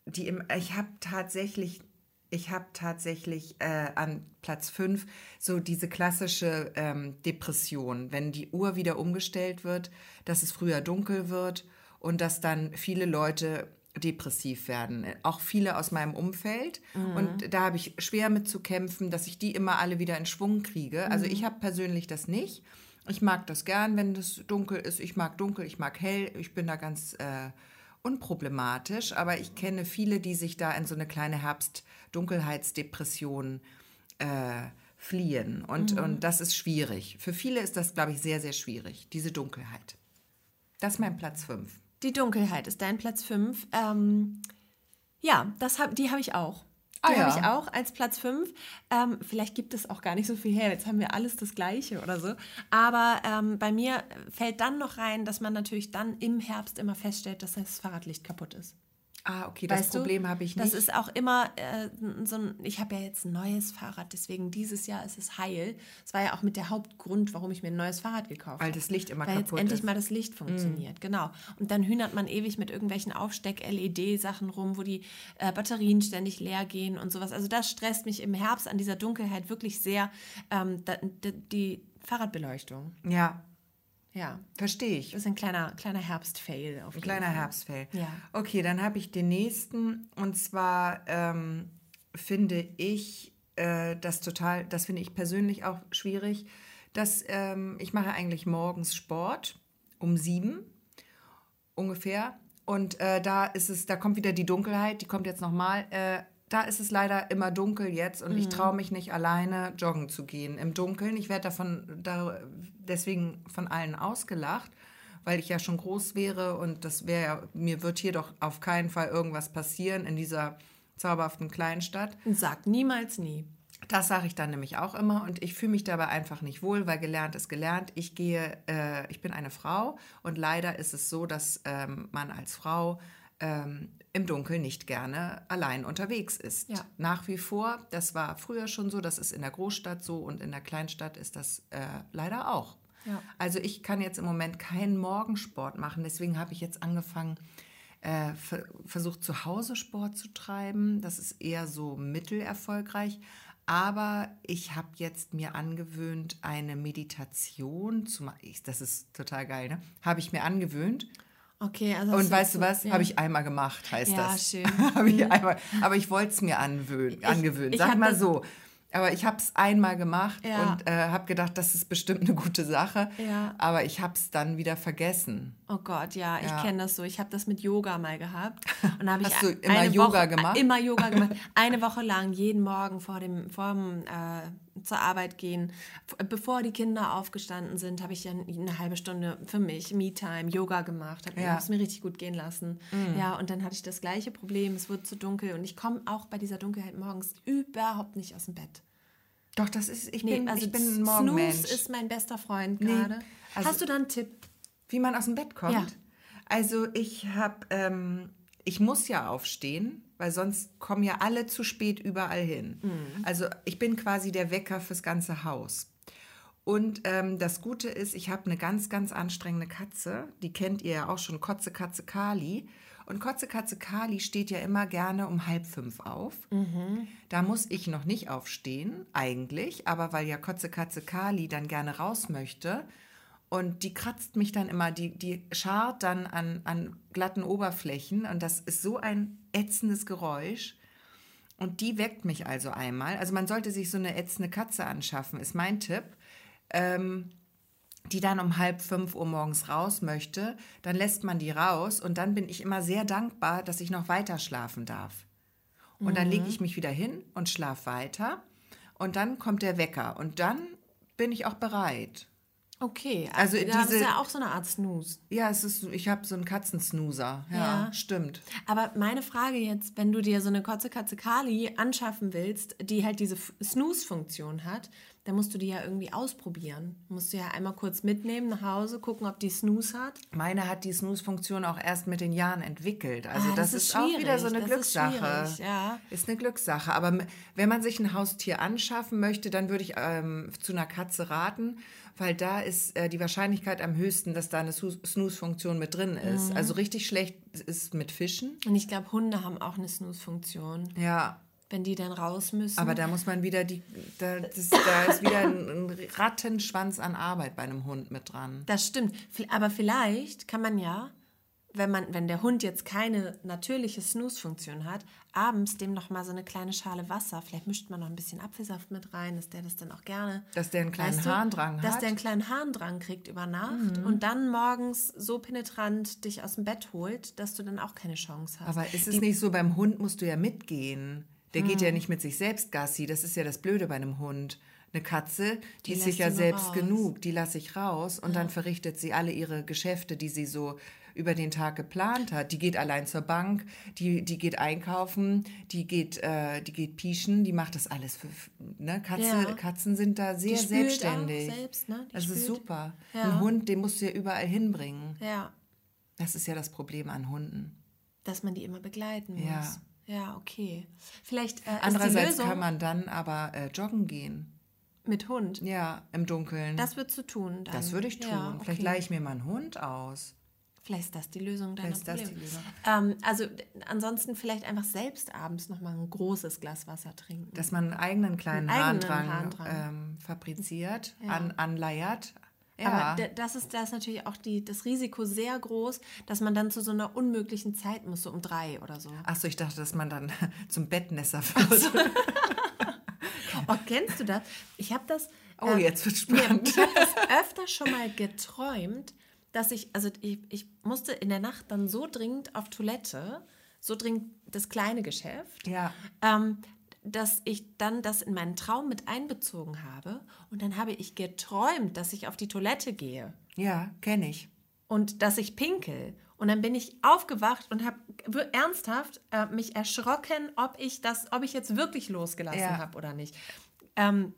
Die im, ich habe tatsächlich, ich habe tatsächlich äh, an Platz 5 so diese klassische ähm, Depression, wenn die Uhr wieder umgestellt wird, dass es früher dunkel wird und dass dann viele Leute depressiv werden. Auch viele aus meinem Umfeld. Und da habe ich schwer mit zu kämpfen, dass ich die immer alle wieder in Schwung kriege. Also ich habe persönlich das nicht. Ich mag das gern, wenn es dunkel ist. Ich mag dunkel, ich mag hell. Ich bin da ganz äh, unproblematisch. Aber ich kenne viele, die sich da in so eine kleine Herbst-Dunkelheitsdepression äh, fliehen. Und, mhm. und das ist schwierig. Für viele ist das, glaube ich, sehr, sehr schwierig, diese Dunkelheit. Das ist mein Platz 5. Die Dunkelheit ist dein Platz 5. Ähm, ja, das hab, die habe ich auch. Die ah, ja. habe ich auch als Platz 5. Ähm, vielleicht gibt es auch gar nicht so viel her. Jetzt haben wir alles das Gleiche oder so. Aber ähm, bei mir fällt dann noch rein, dass man natürlich dann im Herbst immer feststellt, dass das Fahrradlicht kaputt ist. Ah, okay, das weißt Problem habe ich nicht. Das ist auch immer äh, so ein, ich habe ja jetzt ein neues Fahrrad, deswegen dieses Jahr ist es heil. Das war ja auch mit der Hauptgrund, warum ich mir ein neues Fahrrad gekauft habe. Weil das Licht immer Weil kaputt jetzt endlich ist. mal das Licht funktioniert, mm. genau. Und dann hühnert man ewig mit irgendwelchen Aufsteck-LED-Sachen rum, wo die äh, Batterien ständig leer gehen und sowas. Also das stresst mich im Herbst an dieser Dunkelheit wirklich sehr, ähm, die Fahrradbeleuchtung. Ja, ja. Verstehe ich. Das ist ein kleiner, kleiner Herbstfail. Auf ein kleiner Fall. Herbstfail. Ja. Okay, dann habe ich den nächsten. Und zwar ähm, finde ich äh, das total, das finde ich persönlich auch schwierig. Dass, ähm, ich mache eigentlich morgens Sport um sieben ungefähr. Und äh, da ist es, da kommt wieder die Dunkelheit, die kommt jetzt nochmal. Äh, da ist es leider immer dunkel jetzt und mhm. ich traue mich nicht alleine joggen zu gehen im Dunkeln. Ich werde davon da, deswegen von allen ausgelacht, weil ich ja schon groß wäre und das wäre mir wird hier doch auf keinen Fall irgendwas passieren in dieser zauberhaften Kleinstadt. Sag niemals nie. Das sage ich dann nämlich auch immer und ich fühle mich dabei einfach nicht wohl, weil gelernt ist gelernt. Ich gehe, äh, ich bin eine Frau und leider ist es so, dass ähm, man als Frau ähm, im Dunkeln nicht gerne allein unterwegs ist. Ja. Nach wie vor, das war früher schon so, das ist in der Großstadt so und in der Kleinstadt ist das äh, leider auch. Ja. Also ich kann jetzt im Moment keinen Morgensport machen, deswegen habe ich jetzt angefangen, äh, versucht zu Hause Sport zu treiben. Das ist eher so mittelerfolgreich. Aber ich habe jetzt mir angewöhnt, eine Meditation zu machen. Das ist total geil, ne? Habe ich mir angewöhnt. Okay, also und weißt du was? Ja. Habe ich einmal gemacht, heißt ja, das. Ja, schön. ich mhm. einmal, aber ich wollte es mir angewöhnen. angewöhnen. Sag mal so. Aber ich habe es einmal gemacht ja. und äh, habe gedacht, das ist bestimmt eine gute Sache. Ja. Aber ich habe es dann wieder vergessen. Oh Gott, ja, ich ja. kenne das so. Ich habe das mit Yoga mal gehabt. Und habe ich du immer Yoga Woche, gemacht? Immer Yoga gemacht. Eine Woche lang, jeden Morgen vor dem, vor dem äh, zur Arbeit gehen, bevor die Kinder aufgestanden sind, habe ich ja eine halbe Stunde für mich, Me-Time, Yoga gemacht, habe ja. es mir richtig gut gehen lassen. Mhm. Ja, und dann hatte ich das gleiche Problem, es wurde zu dunkel und ich komme auch bei dieser Dunkelheit morgens überhaupt nicht aus dem Bett. Doch, das ist, ich nee, bin, also ich bin ein Morgenmensch. Snooze ist mein bester Freund gerade. Nee, also Hast du da einen Tipp? Wie man aus dem Bett kommt? Ja. Also ich habe, ähm, ich muss ja aufstehen, weil sonst kommen ja alle zu spät überall hin. Mhm. Also ich bin quasi der Wecker fürs ganze Haus. Und ähm, das Gute ist, ich habe eine ganz, ganz anstrengende Katze. Die kennt ihr ja auch schon, Kotze Katze Kali. Und Kotze Katze Kali steht ja immer gerne um halb fünf auf. Mhm. Da muss ich noch nicht aufstehen, eigentlich. Aber weil ja Kotze Katze Kali dann gerne raus möchte, und die kratzt mich dann immer, die, die scharrt dann an, an glatten Oberflächen und das ist so ein ätzendes Geräusch. Und die weckt mich also einmal. Also man sollte sich so eine ätzende Katze anschaffen, ist mein Tipp. Ähm, die dann um halb fünf Uhr morgens raus möchte, dann lässt man die raus und dann bin ich immer sehr dankbar, dass ich noch weiter schlafen darf. Und mhm. dann lege ich mich wieder hin und schlafe weiter und dann kommt der Wecker und dann bin ich auch bereit. Okay, also ja, diese, das ist ja auch so eine Art Snooze. Ja, es ist, ich habe so einen Katzensnoozer. Ja, ja, stimmt. Aber meine Frage jetzt, wenn du dir so eine Kotze Katze Kali anschaffen willst, die halt diese Snooze-Funktion hat, dann musst du die ja irgendwie ausprobieren. Musst du ja einmal kurz mitnehmen nach Hause, gucken, ob die Snooze hat. Meine hat die Snooze-Funktion auch erst mit den Jahren entwickelt. Also ah, das, das, ist, ist auch wieder so eine das Glückssache. Ist, ja. ist eine Glückssache. Aber wenn man sich ein Haustier anschaffen möchte, dann würde ich ähm, zu einer Katze raten weil da ist äh, die Wahrscheinlichkeit am höchsten, dass da eine Snooze-Funktion mit drin ist. Mhm. Also richtig schlecht ist mit Fischen. Und ich glaube, Hunde haben auch eine Snooze-Funktion. Ja. Wenn die dann raus müssen. Aber da muss man wieder die, da, das, da ist wieder ein, ein Rattenschwanz an Arbeit bei einem Hund mit dran. Das stimmt. Aber vielleicht kann man ja wenn man, wenn der Hund jetzt keine natürliche Snooze-Funktion hat, abends dem noch mal so eine kleine Schale Wasser, vielleicht mischt man noch ein bisschen Apfelsaft mit rein, dass der das dann auch gerne. Dass der einen kleinen weißt du, Harndrang Dass hat. der einen kleinen Harndrang kriegt über Nacht Mhm. und dann morgens so penetrant dich aus dem Bett holt, dass du dann auch keine Chance hast. Aber ist es nicht so, beim Hund musst du ja mitgehen. Der geht Hm. ja nicht mit sich selbst Gassi. Das ist ja das Blöde bei einem Hund. Eine Katze, die, Die ist sich ja selbst raus. genug. Die lasse ich raus und dann verrichtet sie alle ihre Geschäfte, die sie so über den Tag geplant hat. Die geht allein zur Bank, die, die geht einkaufen, die geht, äh, die geht pieschen, die macht das alles für. Ne? Katze, Ja. Katzen sind da sehr spült selbstständig. auch selbst, ne? Die Das ist spült. super. Ja. Ein Hund, den musst du ja überall hinbringen. Ja, Das ist ja das Problem an Hunden. dass man die immer begleiten muss. Ja. Ja, okay. Vielleicht äh, Andererseits Lösung kann man dann aber äh, joggen gehen. mit Hund. Ja, im Dunkeln. Das würdest du tun. Dann. Das würde ich tun. Ja, Vielleicht okay. leihe ich mir mal einen Hund aus. Vielleicht ist das die Lösung deiner Vielleicht ist das Probleme. die Lösung. Ähm, also ansonsten vielleicht einfach selbst abends nochmal ein großes Glas Wasser trinken. Dass man einen eigenen kleinen Einen eigenen Harndrang, Harndrang. Ähm, fabriziert, Ja. an, anleiert. Ja, Aber das ist, da ist natürlich auch die, das Risiko sehr groß, dass man dann zu so einer unmöglichen Zeit muss, so um drei oder so. Achso, ich dachte, dass man dann zum Bettnässer wird. Oh, kennst du das? Ich habe das. Oh, ähm, jetzt wird's nee, spannend. Ich habe das öfter schon mal geträumt, dass ich, also ich, ich musste in der Nacht dann so dringend auf Toilette, so dringend das kleine Geschäft, Ja. ähm, dass ich dann das in meinen Traum mit einbezogen habe. Und dann habe ich geträumt, dass ich auf die Toilette gehe Ja, kenne ich. und dass ich pinkel. Und dann bin ich aufgewacht und habe ernsthaft äh, mich erschrocken, ob ich das, ob ich jetzt wirklich losgelassen Ja. habe oder nicht. Ähm,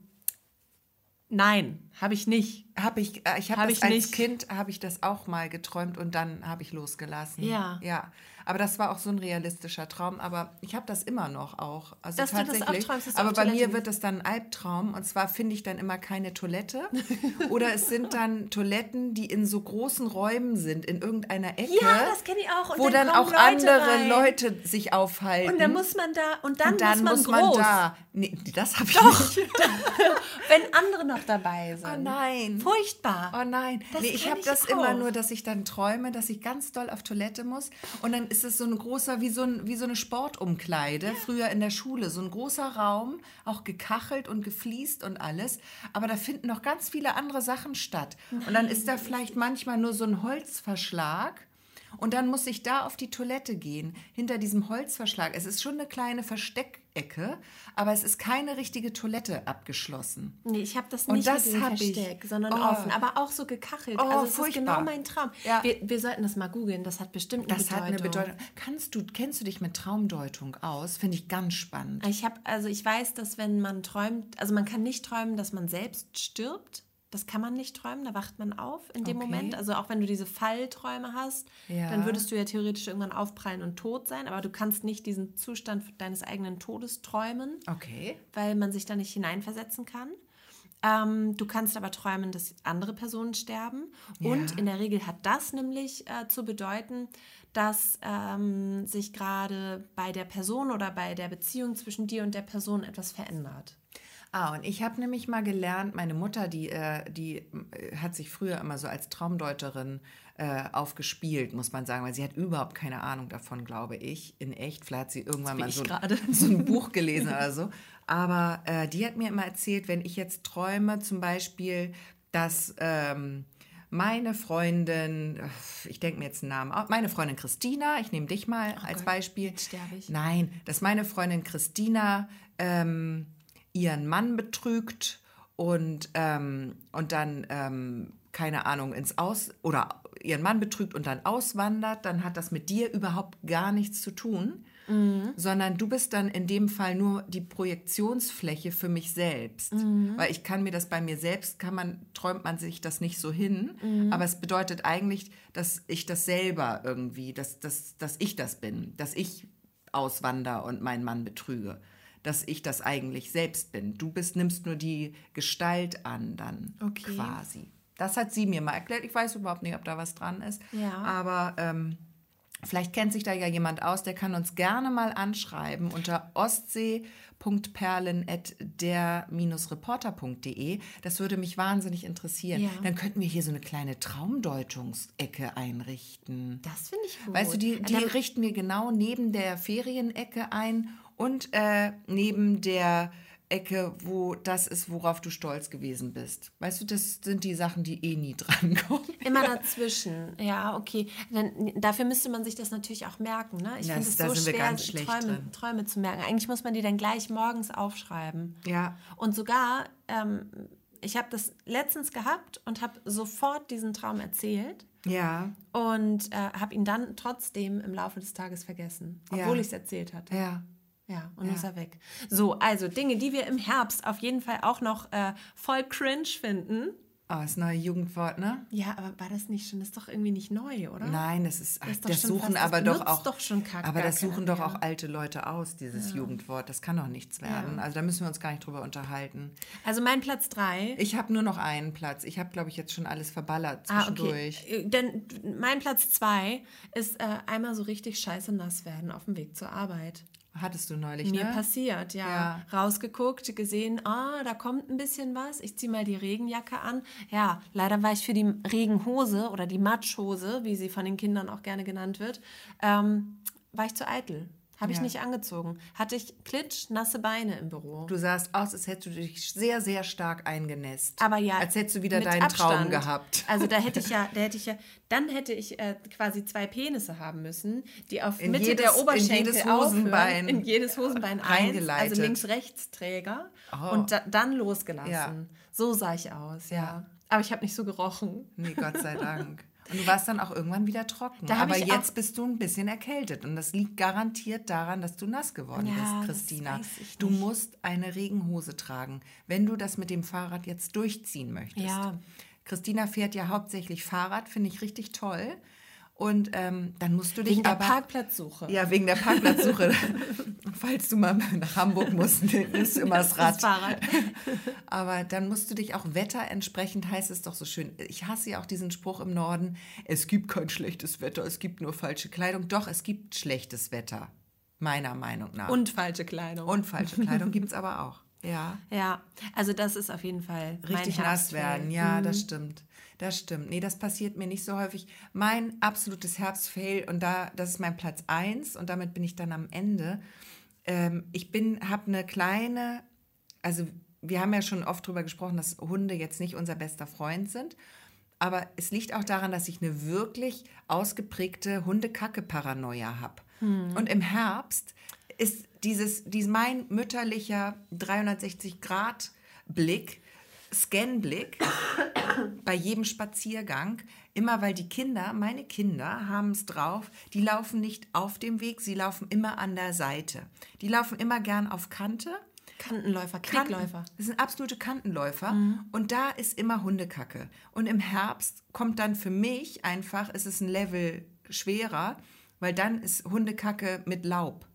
nein, habe ich nicht. Hab ich, äh, ich habe Hab als nicht. Kind habe ich das auch mal geträumt und dann habe ich losgelassen. Ja. Ja. Aber das war auch so ein realistischer Traum. Aber ich habe das immer noch auch. Also Dass du das auch tatsächlich. träumst, dass du aber bei Toilette mir wird das dann ein Albtraum. Und zwar finde ich dann immer keine Toilette. Oder es sind dann Toiletten, die in so großen Räumen sind, in irgendeiner Ecke. Ja, das kenne ich auch. Und wo dann, kommen auch Leute andere rein. Leute sich aufhalten. Und dann muss man da, und dann, Und dann muss man groß, da. Nee, das habe ich nicht. wenn andere noch dabei sind. Oh nein. Furchtbar. Oh nein, Das nee, ich habe das auch. immer nur, dass ich dann träume, dass ich ganz doll auf Toilette muss und dann ist es so ein großer, wie so, ein, wie so eine Sportumkleide, früher in der Schule, so ein großer Raum, auch gekachelt und gefliest und alles, aber da finden noch ganz viele andere Sachen statt. Und dann ist da vielleicht manchmal nur so ein Holzverschlag und dann muss ich da auf die Toilette gehen, hinter diesem Holzverschlag. Es ist schon eine kleine Versteckecke, aber es ist keine richtige Toilette abgeschlossen. Nee, ich habe das Und nicht das mit dem hab ich. Versteck, sondern Oh. offen, aber auch so gekachelt. Oh, also es ist genau mein Traum. Ja. Wir, wir sollten das mal googeln, das hat bestimmt eine Das Bedeutung. hat eine Bedeutung. Kannst du, kennst du dich mit Traumdeutung aus? Finde ich ganz spannend. Ich habe, also ich weiß, dass wenn man träumt, also man kann nicht träumen, dass man selbst stirbt. Das kann man nicht träumen, da wacht man auf in dem Okay. Moment. Also auch wenn du diese Fallträume hast, Ja. dann würdest du ja theoretisch irgendwann aufprallen und tot sein, aber du kannst nicht diesen Zustand deines eigenen Todes träumen, Okay. weil man sich da nicht hineinversetzen kann. Ähm, du kannst aber träumen, dass andere Personen sterben. Und Ja. in der Regel hat das nämlich äh, zu bedeuten, dass ähm, sich gerade bei der Person oder bei der Beziehung zwischen dir und der Person etwas verändert. Ah, und ich habe nämlich mal gelernt, meine Mutter, die, äh, die äh, hat sich früher immer so als Traumdeuterin äh, aufgespielt, muss man sagen, weil sie hat überhaupt keine Ahnung davon, glaube ich, in echt. Vielleicht hat sie irgendwann mal so, gerade. so ein Buch gelesen oder so. Aber äh, die hat mir immer erzählt, wenn ich jetzt träume, zum Beispiel, dass ähm, meine Freundin, ich denke mir jetzt einen Namen, meine Freundin Christina, ich nehme dich mal als Gott, Beispiel. jetzt sterbe ich. Nein, dass meine Freundin Christina ähm, ihren Mann betrügt und, ähm, und dann, ähm, keine Ahnung, ins Aus oder ihren Mann betrügt und dann auswandert, dann hat das mit dir überhaupt gar nichts zu tun, sondern du bist dann in dem Fall nur die Projektionsfläche für mich selbst. Weil ich kann mir das bei mir selbst, kann man, träumt man sich das nicht so hin, aber es bedeutet eigentlich, dass ich das selber irgendwie, dass, dass, dass ich das bin, dass ich auswander und meinen Mann betrüge. Dass ich das eigentlich selbst bin. Du bist, nimmst nur die Gestalt an dann Okay. quasi. Das hat sie mir mal erklärt. Ich weiß überhaupt nicht, ob da was dran ist. Ja. Aber ähm, Vielleicht kennt sich da ja jemand aus, der kann uns gerne mal anschreiben unter ostsee.perlen.der-reporter.de. Das würde mich wahnsinnig interessieren. Ja. Dann könnten wir hier so eine kleine Traumdeutungsecke einrichten. Das finde ich gut. Weißt du, die, die richten wir genau neben der Ferienecke ein und äh, neben der Ecke, wo das ist, worauf du stolz gewesen bist. Weißt du, das sind die Sachen, die eh nie drankommen. Immer dazwischen. Ja, okay. Dann, dafür müsste man sich das natürlich auch merken. Ne? Ich finde es so schwer, Träume. Träume zu merken. Eigentlich muss man die dann gleich morgens aufschreiben. Ja. Und sogar, ähm, ich habe das letztens gehabt und habe sofort diesen Traum erzählt Ja, und äh, habe ihn dann trotzdem im Laufe des Tages vergessen, obwohl Ja. ich es erzählt hatte. ja. Ja, und Ja. ist er weg. So, also Dinge, die wir im Herbst auf jeden Fall auch noch äh, voll cringe finden. Oh, das neue Jugendwort, ne? Ja, aber war das nicht schon? Das ist doch irgendwie nicht neu, oder? Nein, das ist, Das ist doch das schon suchen fast- das aber doch auch, doch schon kack- aber das suchen doch auch alte Leute aus, dieses Jugendwort. Das kann doch nichts werden. Ja. Also da müssen wir uns gar nicht drüber unterhalten. Also mein Platz 3. Ich habe nur noch einen Platz. Ich habe, glaube ich, jetzt schon alles verballert Ah, zwischendurch. okay. Äh, Denn mein Platz 2 ist äh, einmal so richtig scheiße nass werden auf dem Weg zur Arbeit. Hattest du neulich, Mir ne? passiert, ja. Ja. Rausgeguckt, gesehen, ah, da kommt ein bisschen was. Ich ziehe mal die Regenjacke an. Ja, leider war ich für die Regenhose oder die Matschhose, wie sie von den Kindern auch gerne genannt wird, ähm, war ich zu eitel. Habe ich Ja. nicht angezogen. Hatte ich klitschnasse Beine im Büro. Du sahst aus, als hättest du dich sehr, sehr stark eingenässt. Aber ja, Als hättest du wieder deinen Traum Abstand. gehabt. Also da hätte ich ja, da hätte ich ja, dann hätte ich äh, quasi zwei Penisse haben müssen, die auf In Mitte jedes- der in Oberschenkel jedes aufhören, Hosenbein in jedes Hosenbein eins, reingeleitet. also links-rechts-Träger Oh. und da, dann losgelassen. Ja. So sah ich aus, ja. Ja. Aber ich habe nicht so gerochen. Nee, Gott sei Dank. Und du warst dann auch irgendwann wieder trocken. Aber jetzt bist du ein bisschen erkältet. Und das liegt garantiert daran, dass du nass geworden Ja, bist, Christina. Du musst eine Regenhose tragen, wenn du das mit dem Fahrrad jetzt durchziehen möchtest. Ja. Christina fährt ja hauptsächlich Fahrrad, finde ich richtig toll. Und ähm, dann musst du dich Wegen der aber... Parkplatzsuche. Ja, wegen der Parkplatzsuche. Falls du mal nach Hamburg musst, nimmst du immer das Rad. Das Fahrrad. Aber dann musst du dich auch wetterentsprechend, heißt es doch so schön. Ich hasse ja auch diesen Spruch im Norden, es gibt kein schlechtes Wetter, es gibt nur falsche Kleidung. Doch, es gibt schlechtes Wetter, meiner Meinung nach. Und falsche Kleidung. Und falsche Kleidung gibt es aber auch. Ja. ja, also das ist auf jeden Fall Richtig nass werden, ja, das stimmt. Das stimmt. Nee, das passiert mir nicht so häufig. Mein absolutes Herbstfail, und da, das ist mein Platz 1 und damit bin ich dann am Ende. Ähm, ich bin, habe eine kleine, also wir haben ja schon oft darüber gesprochen, dass Hunde jetzt nicht unser bester Freund sind. Aber es liegt auch daran, dass ich eine wirklich ausgeprägte Hundekacke-Paranoia habe. Und im Herbst ist dieses, dies mein mütterlicher 360-Grad-Blick, Scan-Blick bei jedem Spaziergang, immer weil die Kinder, meine Kinder haben es drauf, die laufen nicht auf dem Weg, sie laufen immer an der Seite. Die laufen immer gern auf Kante. Kantenläufer, Kanten- Knickläufer. Das sind absolute Kantenläufer. Und da ist immer Hundekacke. Und im Herbst kommt dann für mich einfach, ist es ein Level schwerer, weil dann ist Hundekacke mit Laub.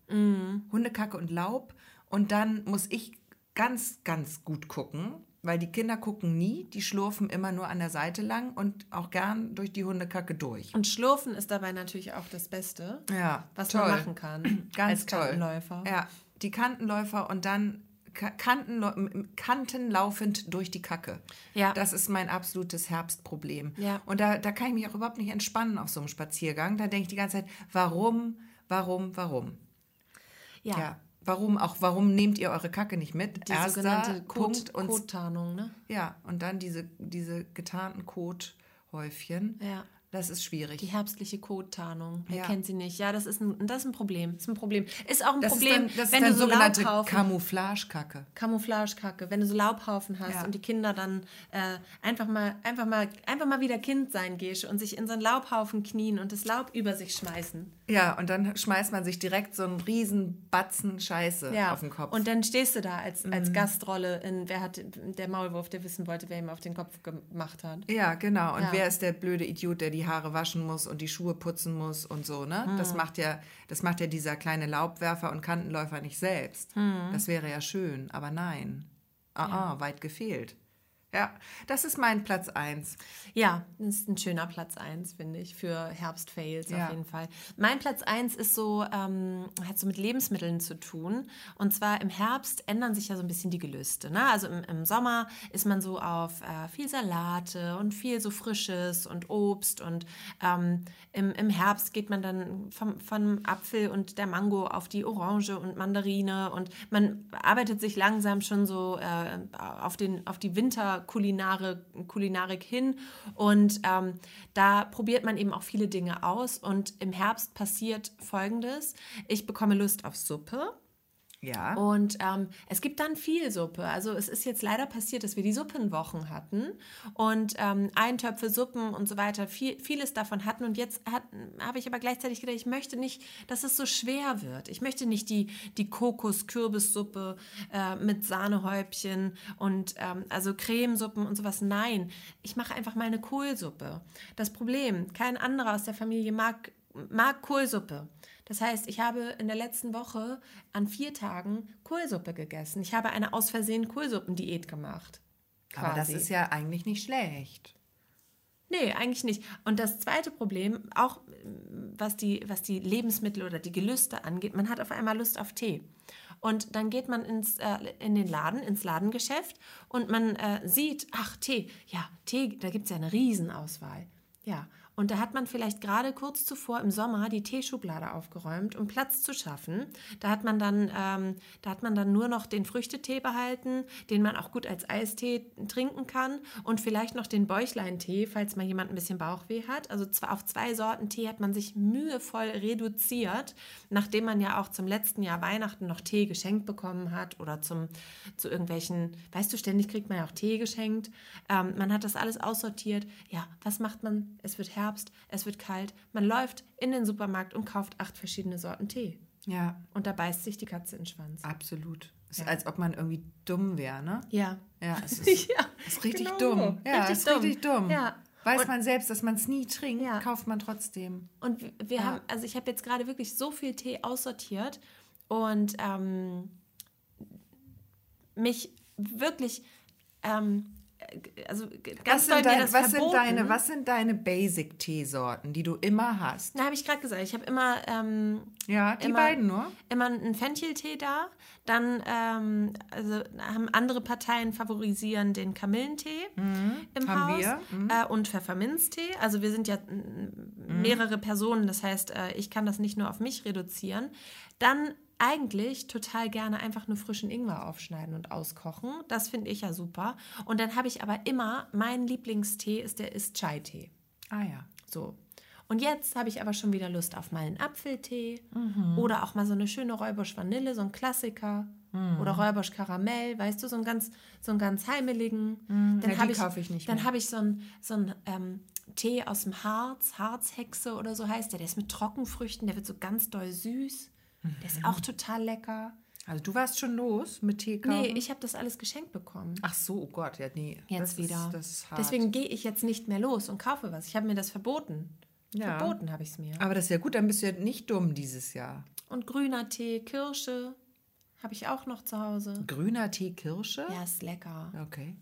Hundekacke und Laub. Und dann muss ich ganz, ganz gut gucken, weil die Kinder gucken nie, die schlurfen immer nur an der Seite lang und auch gern durch die Hundekacke durch. Und Schlurfen ist dabei natürlich auch das Beste, Ja, was toll. man machen kann Ganz als toll. Kantenläufer. Ja, die Kantenläufer und dann Ka- Kantenlau- Kanten laufend durch die Kacke. Ja. Das ist mein absolutes Herbstproblem. Ja. Und da, da kann ich mich auch überhaupt nicht entspannen auf so einem Spaziergang. Da denke ich die ganze Zeit, warum, warum, warum? Ja. Ja. Warum auch, warum nehmt ihr eure Kacke nicht mit? Die Erster sogenannte Punkt Kot, und Kottarnung, ne? ja, und dann diese, diese getarnten Kothäufchen. Ja. Das ist schwierig. Die herbstliche Kottarnung. Wer Ja. kennt sie nicht? Ja, das ist ein, das ist ein Problem. Das ist ein Problem. Ist auch ein das Problem, dann, das wenn ist du so sogenannte Laubhaufen, Camouflagekacke. Camouflagekacke, wenn du so Laubhaufen hast Ja. und die Kinder dann äh, einfach mal einfach mal einfach mal wieder Kind sein gehst und sich in so einen Laubhaufen knien und das Laub über sich schmeißen. Ja, und dann schmeißt man sich direkt so einen riesen Batzen Scheiße Ja. auf den Kopf. Und dann stehst du da als, Mhm. als Gastrolle in wer hat der Maulwurf, der wissen wollte, wer ihm auf den Kopf gemacht hat. ja, genau. Und wer ist der blöde Idiot, der die Haare waschen muss und die Schuhe putzen muss und so, ne? Hm. Das macht ja, das macht ja dieser kleine Laubwerfer und Kantenläufer nicht selbst. Hm. Das wäre ja schön, aber nein. Ah, ah, weit gefehlt. Ja, das ist mein Platz 1. Ja, das ist ein schöner Platz 1, finde ich, für Herbstfails Ja. auf jeden Fall. Mein Platz 1 ist so, ähm, hat so mit Lebensmitteln zu tun. Und zwar im Herbst ändern sich ja so ein bisschen die Gelüste. Ne? Also im, im Sommer ist man so auf äh, viel Salate und viel so Frisches und Obst. Und ähm, im, im Herbst geht man dann vom, vom Apfel und der Mango auf die Orange und Mandarine. Und man arbeitet sich langsam schon so äh, auf, den, auf die Winterkulinarik Kulinarik hin. Und ähm, da probiert man eben auch viele Dinge aus. Und im Herbst passiert Folgendes. Ich bekomme Lust auf Suppe. Ja. Und ähm, es gibt dann viel Suppe. Also es ist jetzt leider passiert, dass wir die Suppenwochen hatten und ähm, Eintöpfe, Suppen und so weiter, viel, vieles davon hatten. Und jetzt habe ich aber gleichzeitig gedacht, ich möchte nicht, dass es so schwer wird. Ich möchte nicht die, die Kokos-Kürbissuppe äh, mit Sahnehäubchen und ähm, also Cremesuppen und sowas. Nein, ich mache einfach mal eine Kohlsuppe. Das Problem, kein anderer aus der Familie mag, mag Kohlsuppe. Das heißt, ich habe in der letzten Woche an vier Tagen Kohlsuppe gegessen. Ich habe eine aus Versehen Kohlsuppendiät gemacht. Aber das quasi. ist ja eigentlich nicht schlecht. Nee, eigentlich nicht. Und das zweite Problem, auch ähm, was die, was die Lebensmittel oder die Gelüste angeht, man hat auf einmal Lust auf Tee. Und dann geht man ins, äh, in den Laden, ins Ladengeschäft und man äh, sieht, ach, Tee, ja, Tee, da gibt es ja eine Riesenauswahl. Ja, und da hat man vielleicht gerade kurz zuvor im Sommer die Teeschublade aufgeräumt, um Platz zu schaffen. Da hat man dann, ähm, da hat man dann nur noch den Früchtetee behalten, den man auch gut als Eistee trinken kann und vielleicht noch den Bäuchlein-Tee, falls mal jemand ein bisschen Bauchweh hat. Also zwar auf zwei Sorten Tee hat man sich mühevoll reduziert, nachdem man ja auch zum letzten Jahr Weihnachten noch Tee geschenkt bekommen hat oder zum, zu irgendwelchen, weißt du, ständig kriegt man ja auch Tee geschenkt. Ähm, man hat das alles aussortiert. Ja, was macht man? Es wird Herbst, es wird kalt. Man läuft in den Supermarkt und kauft acht verschiedene Sorten Tee. Ja, Und da beißt sich die Katze in den Schwanz. absolut. Ist, als ob man irgendwie dumm wäre, ne? Ja. Ja, es ist, Ja, ist richtig genau dumm. Ja, Richtig es ist dumm. richtig dumm. Ja. Weiß Und- man selbst, dass man es nie trinkt, Ja. kauft man trotzdem. Und wir- Ja. haben, also ich habe jetzt gerade wirklich so viel Tee aussortiert und ähm, mich wirklich, ähm, äh, also g- ganz Was, doll mir dein, das was, sind deine, was sind deine Basic-Teesorten, die du immer hast? Da habe ich gerade gesagt, ich habe immer, ähm, Ja, die Immer- beiden nur? immer einen Fencheltee da. Dann ähm, also haben andere Parteien favorisieren den Kamillentee im Mhm. Haben Haus wir. Mhm. Äh, und Pfefferminztee. Also wir sind ja mm, mehrere Personen, das heißt, äh, ich kann das nicht nur auf mich reduzieren. Dann eigentlich total gerne einfach nur frischen Ingwer aufschneiden und auskochen. Das finde ich ja super. Und dann habe ich aber immer, mein Lieblingstee ist der ist Chai-Tee. Ah ja. So. Und jetzt habe ich aber schon wieder Lust auf mal einen Apfeltee Mhm. oder auch mal so eine schöne Räubusch Vanille, so ein Klassiker. Mhm. Oder Räubusch Karamell, weißt du, so einen ganz, so einen ganz heimeligen. ja, die habe kaufe ich nicht Dann habe ich so einen, so einen ähm, Tee aus dem Harz, Harzhexe oder so heißt der. Der ist mit Trockenfrüchten, der wird so ganz doll süß. Der ist auch total lecker. Also du warst schon los mit Tee kaufen? Nee, ich habe das alles geschenkt bekommen. Ach so, oh Gott, ja, nee. Jetzt das wieder. Ist, das ist hart. Deswegen gehe ich jetzt nicht mehr los und kaufe was. Ich habe mir das verboten. Ja. Verboten habe ich es mir. Aber das ist ja gut, dann bist du ja nicht dumm dieses Jahr. Und grüner Tee, Kirsche habe ich auch noch zu Hause. Grüner Tee Kirsche? Ja, ist lecker. Okay.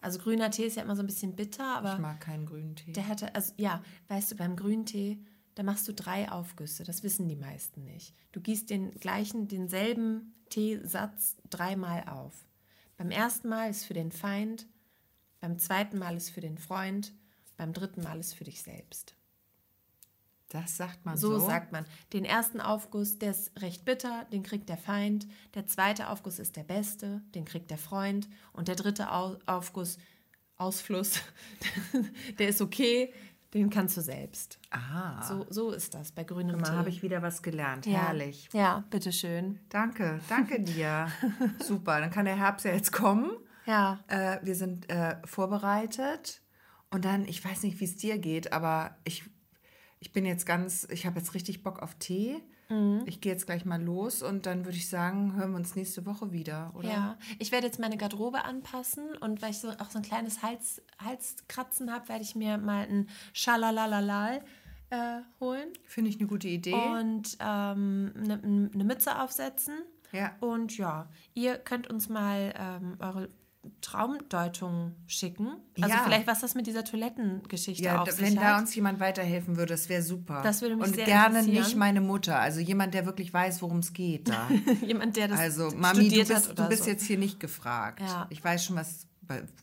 Also grüner Tee ist ja immer so ein bisschen bitter, Ich aber mag keinen grünen Tee. der hatte, also ja, weißt du, beim grünen Tee, da machst du drei Aufgüsse. Das wissen die meisten nicht. Du gießt den gleichen, denselben Teesatz dreimal auf. Beim ersten Mal ist für den Feind, beim zweiten Mal ist für den Freund, beim dritten Mal ist für dich selbst. Das sagt man So, so. sagt man. Den ersten Aufguss, der ist recht bitter, den kriegt der Feind. Der zweite Aufguss ist der beste, den kriegt der Freund. Und der dritte Au Aufguss, Ausfluss, der ist okay, den kannst du selbst. Ah, So, so ist das bei grünem mal Tee. habe ich wieder was gelernt. ja. Herrlich. Ja, bitteschön. Danke, danke dir. Super, dann kann der Herbst ja jetzt kommen. Ja, Äh, wir sind äh, vorbereitet. Und dann, ich weiß nicht, wie es dir geht, aber ich, ich bin jetzt ganz, ich habe jetzt richtig Bock auf Tee. Mhm. Ich gehe jetzt gleich mal los und dann würde ich sagen, hören wir uns nächste Woche wieder, oder? ja. Ich werde jetzt meine Garderobe anpassen und weil ich so auch so ein kleines Hals, Halskratzen habe, werde ich mir mal ein Schalalalal äh, holen Finde ich eine gute Idee. und ähm, eine ne Mütze aufsetzen. ja. Und ja, ihr könnt uns mal ähm, eure Traumdeutung schicken. Also Ja. vielleicht, was das mit dieser Toilettengeschichte Ja, auf sich wenn hat. da uns jemand weiterhelfen würde, das wäre super. Das würde mich Und sehr gerne nicht meine Mutter, also jemand, der wirklich weiß, worum es geht da. Jemand, der das Also, Mami, du bist, du bist so. jetzt hier nicht gefragt. Ja. Ich weiß schon, was,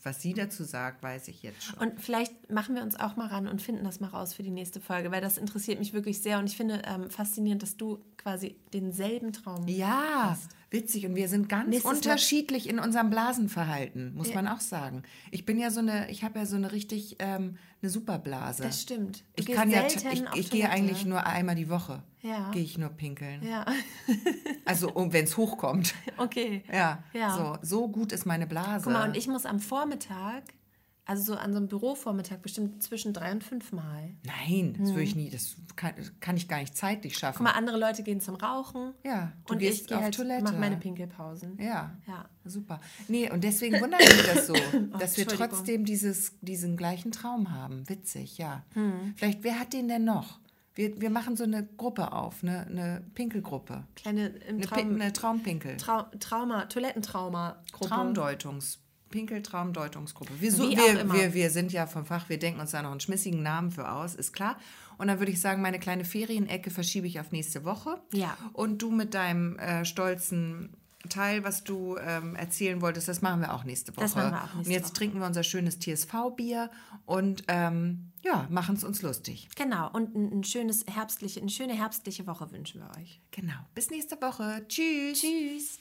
was sie dazu sagt, weiß ich jetzt schon. Und vielleicht machen wir uns auch mal ran und finden das mal raus für die nächste Folge, weil das interessiert mich wirklich sehr und ich finde ähm, faszinierend, dass du quasi denselben Traum Ja, witzig. Und wir sind ganz Nächstes unterschiedlich in unserem Blasenverhalten, muss man auch sagen. Ich bin ja so eine, ich habe ja so eine richtig ähm, eine Superblase. Das stimmt. Du Ich kann ja, ich, ich gehe eigentlich nur einmal die Woche. Ja. Gehe ich nur pinkeln. Ja, Also wenn es hochkommt. okay. Ja, Ja. So, so gut ist meine Blase. Guck mal, und ich muss am Vormittag, also so an so einem Bürovormittag, bestimmt zwischen drei und fünf Mal. Nein, das würde ich nie, das kann, kann ich gar nicht zeitlich schaffen. Guck mal, andere Leute gehen zum Rauchen. Ja, du und gehst ich gehe auf halt, Toilette. mache meine Pinkelpausen. Ja. Ja. Super. Nee, und deswegen wundert mich das so, dass wir Oh, trotzdem dieses, diesen gleichen Traum haben. Witzig, ja. Hm. Vielleicht, wer hat den denn noch? Wir, wir machen so eine Gruppe auf, eine, eine Pinkelgruppe. Kleine im Eine, Traum, eine Traumpinkel. Trau Trauma, Toilettentrauma-Gruppe. Traumdeutungs. Pinkel-Traumdeutungsgruppe. Wir, so, wir, wir, wir sind ja vom Fach, wir denken uns da noch einen schmissigen Namen für aus, ist klar. Und dann würde ich sagen, meine kleine Ferienecke verschiebe ich auf nächste Woche. Ja. Und du mit deinem äh, stolzen Teil, was du ähm, erzählen wolltest, das machen wir auch nächste Woche. Das machen wir auch nächste und jetzt Woche. trinken wir unser schönes TSV-Bier und ähm, ja, machen es uns lustig. Genau, und ein, ein schönes herbstliche, eine schöne herbstliche Woche wünschen wir euch. Genau. Bis nächste Woche. Tschüss. Tschüss.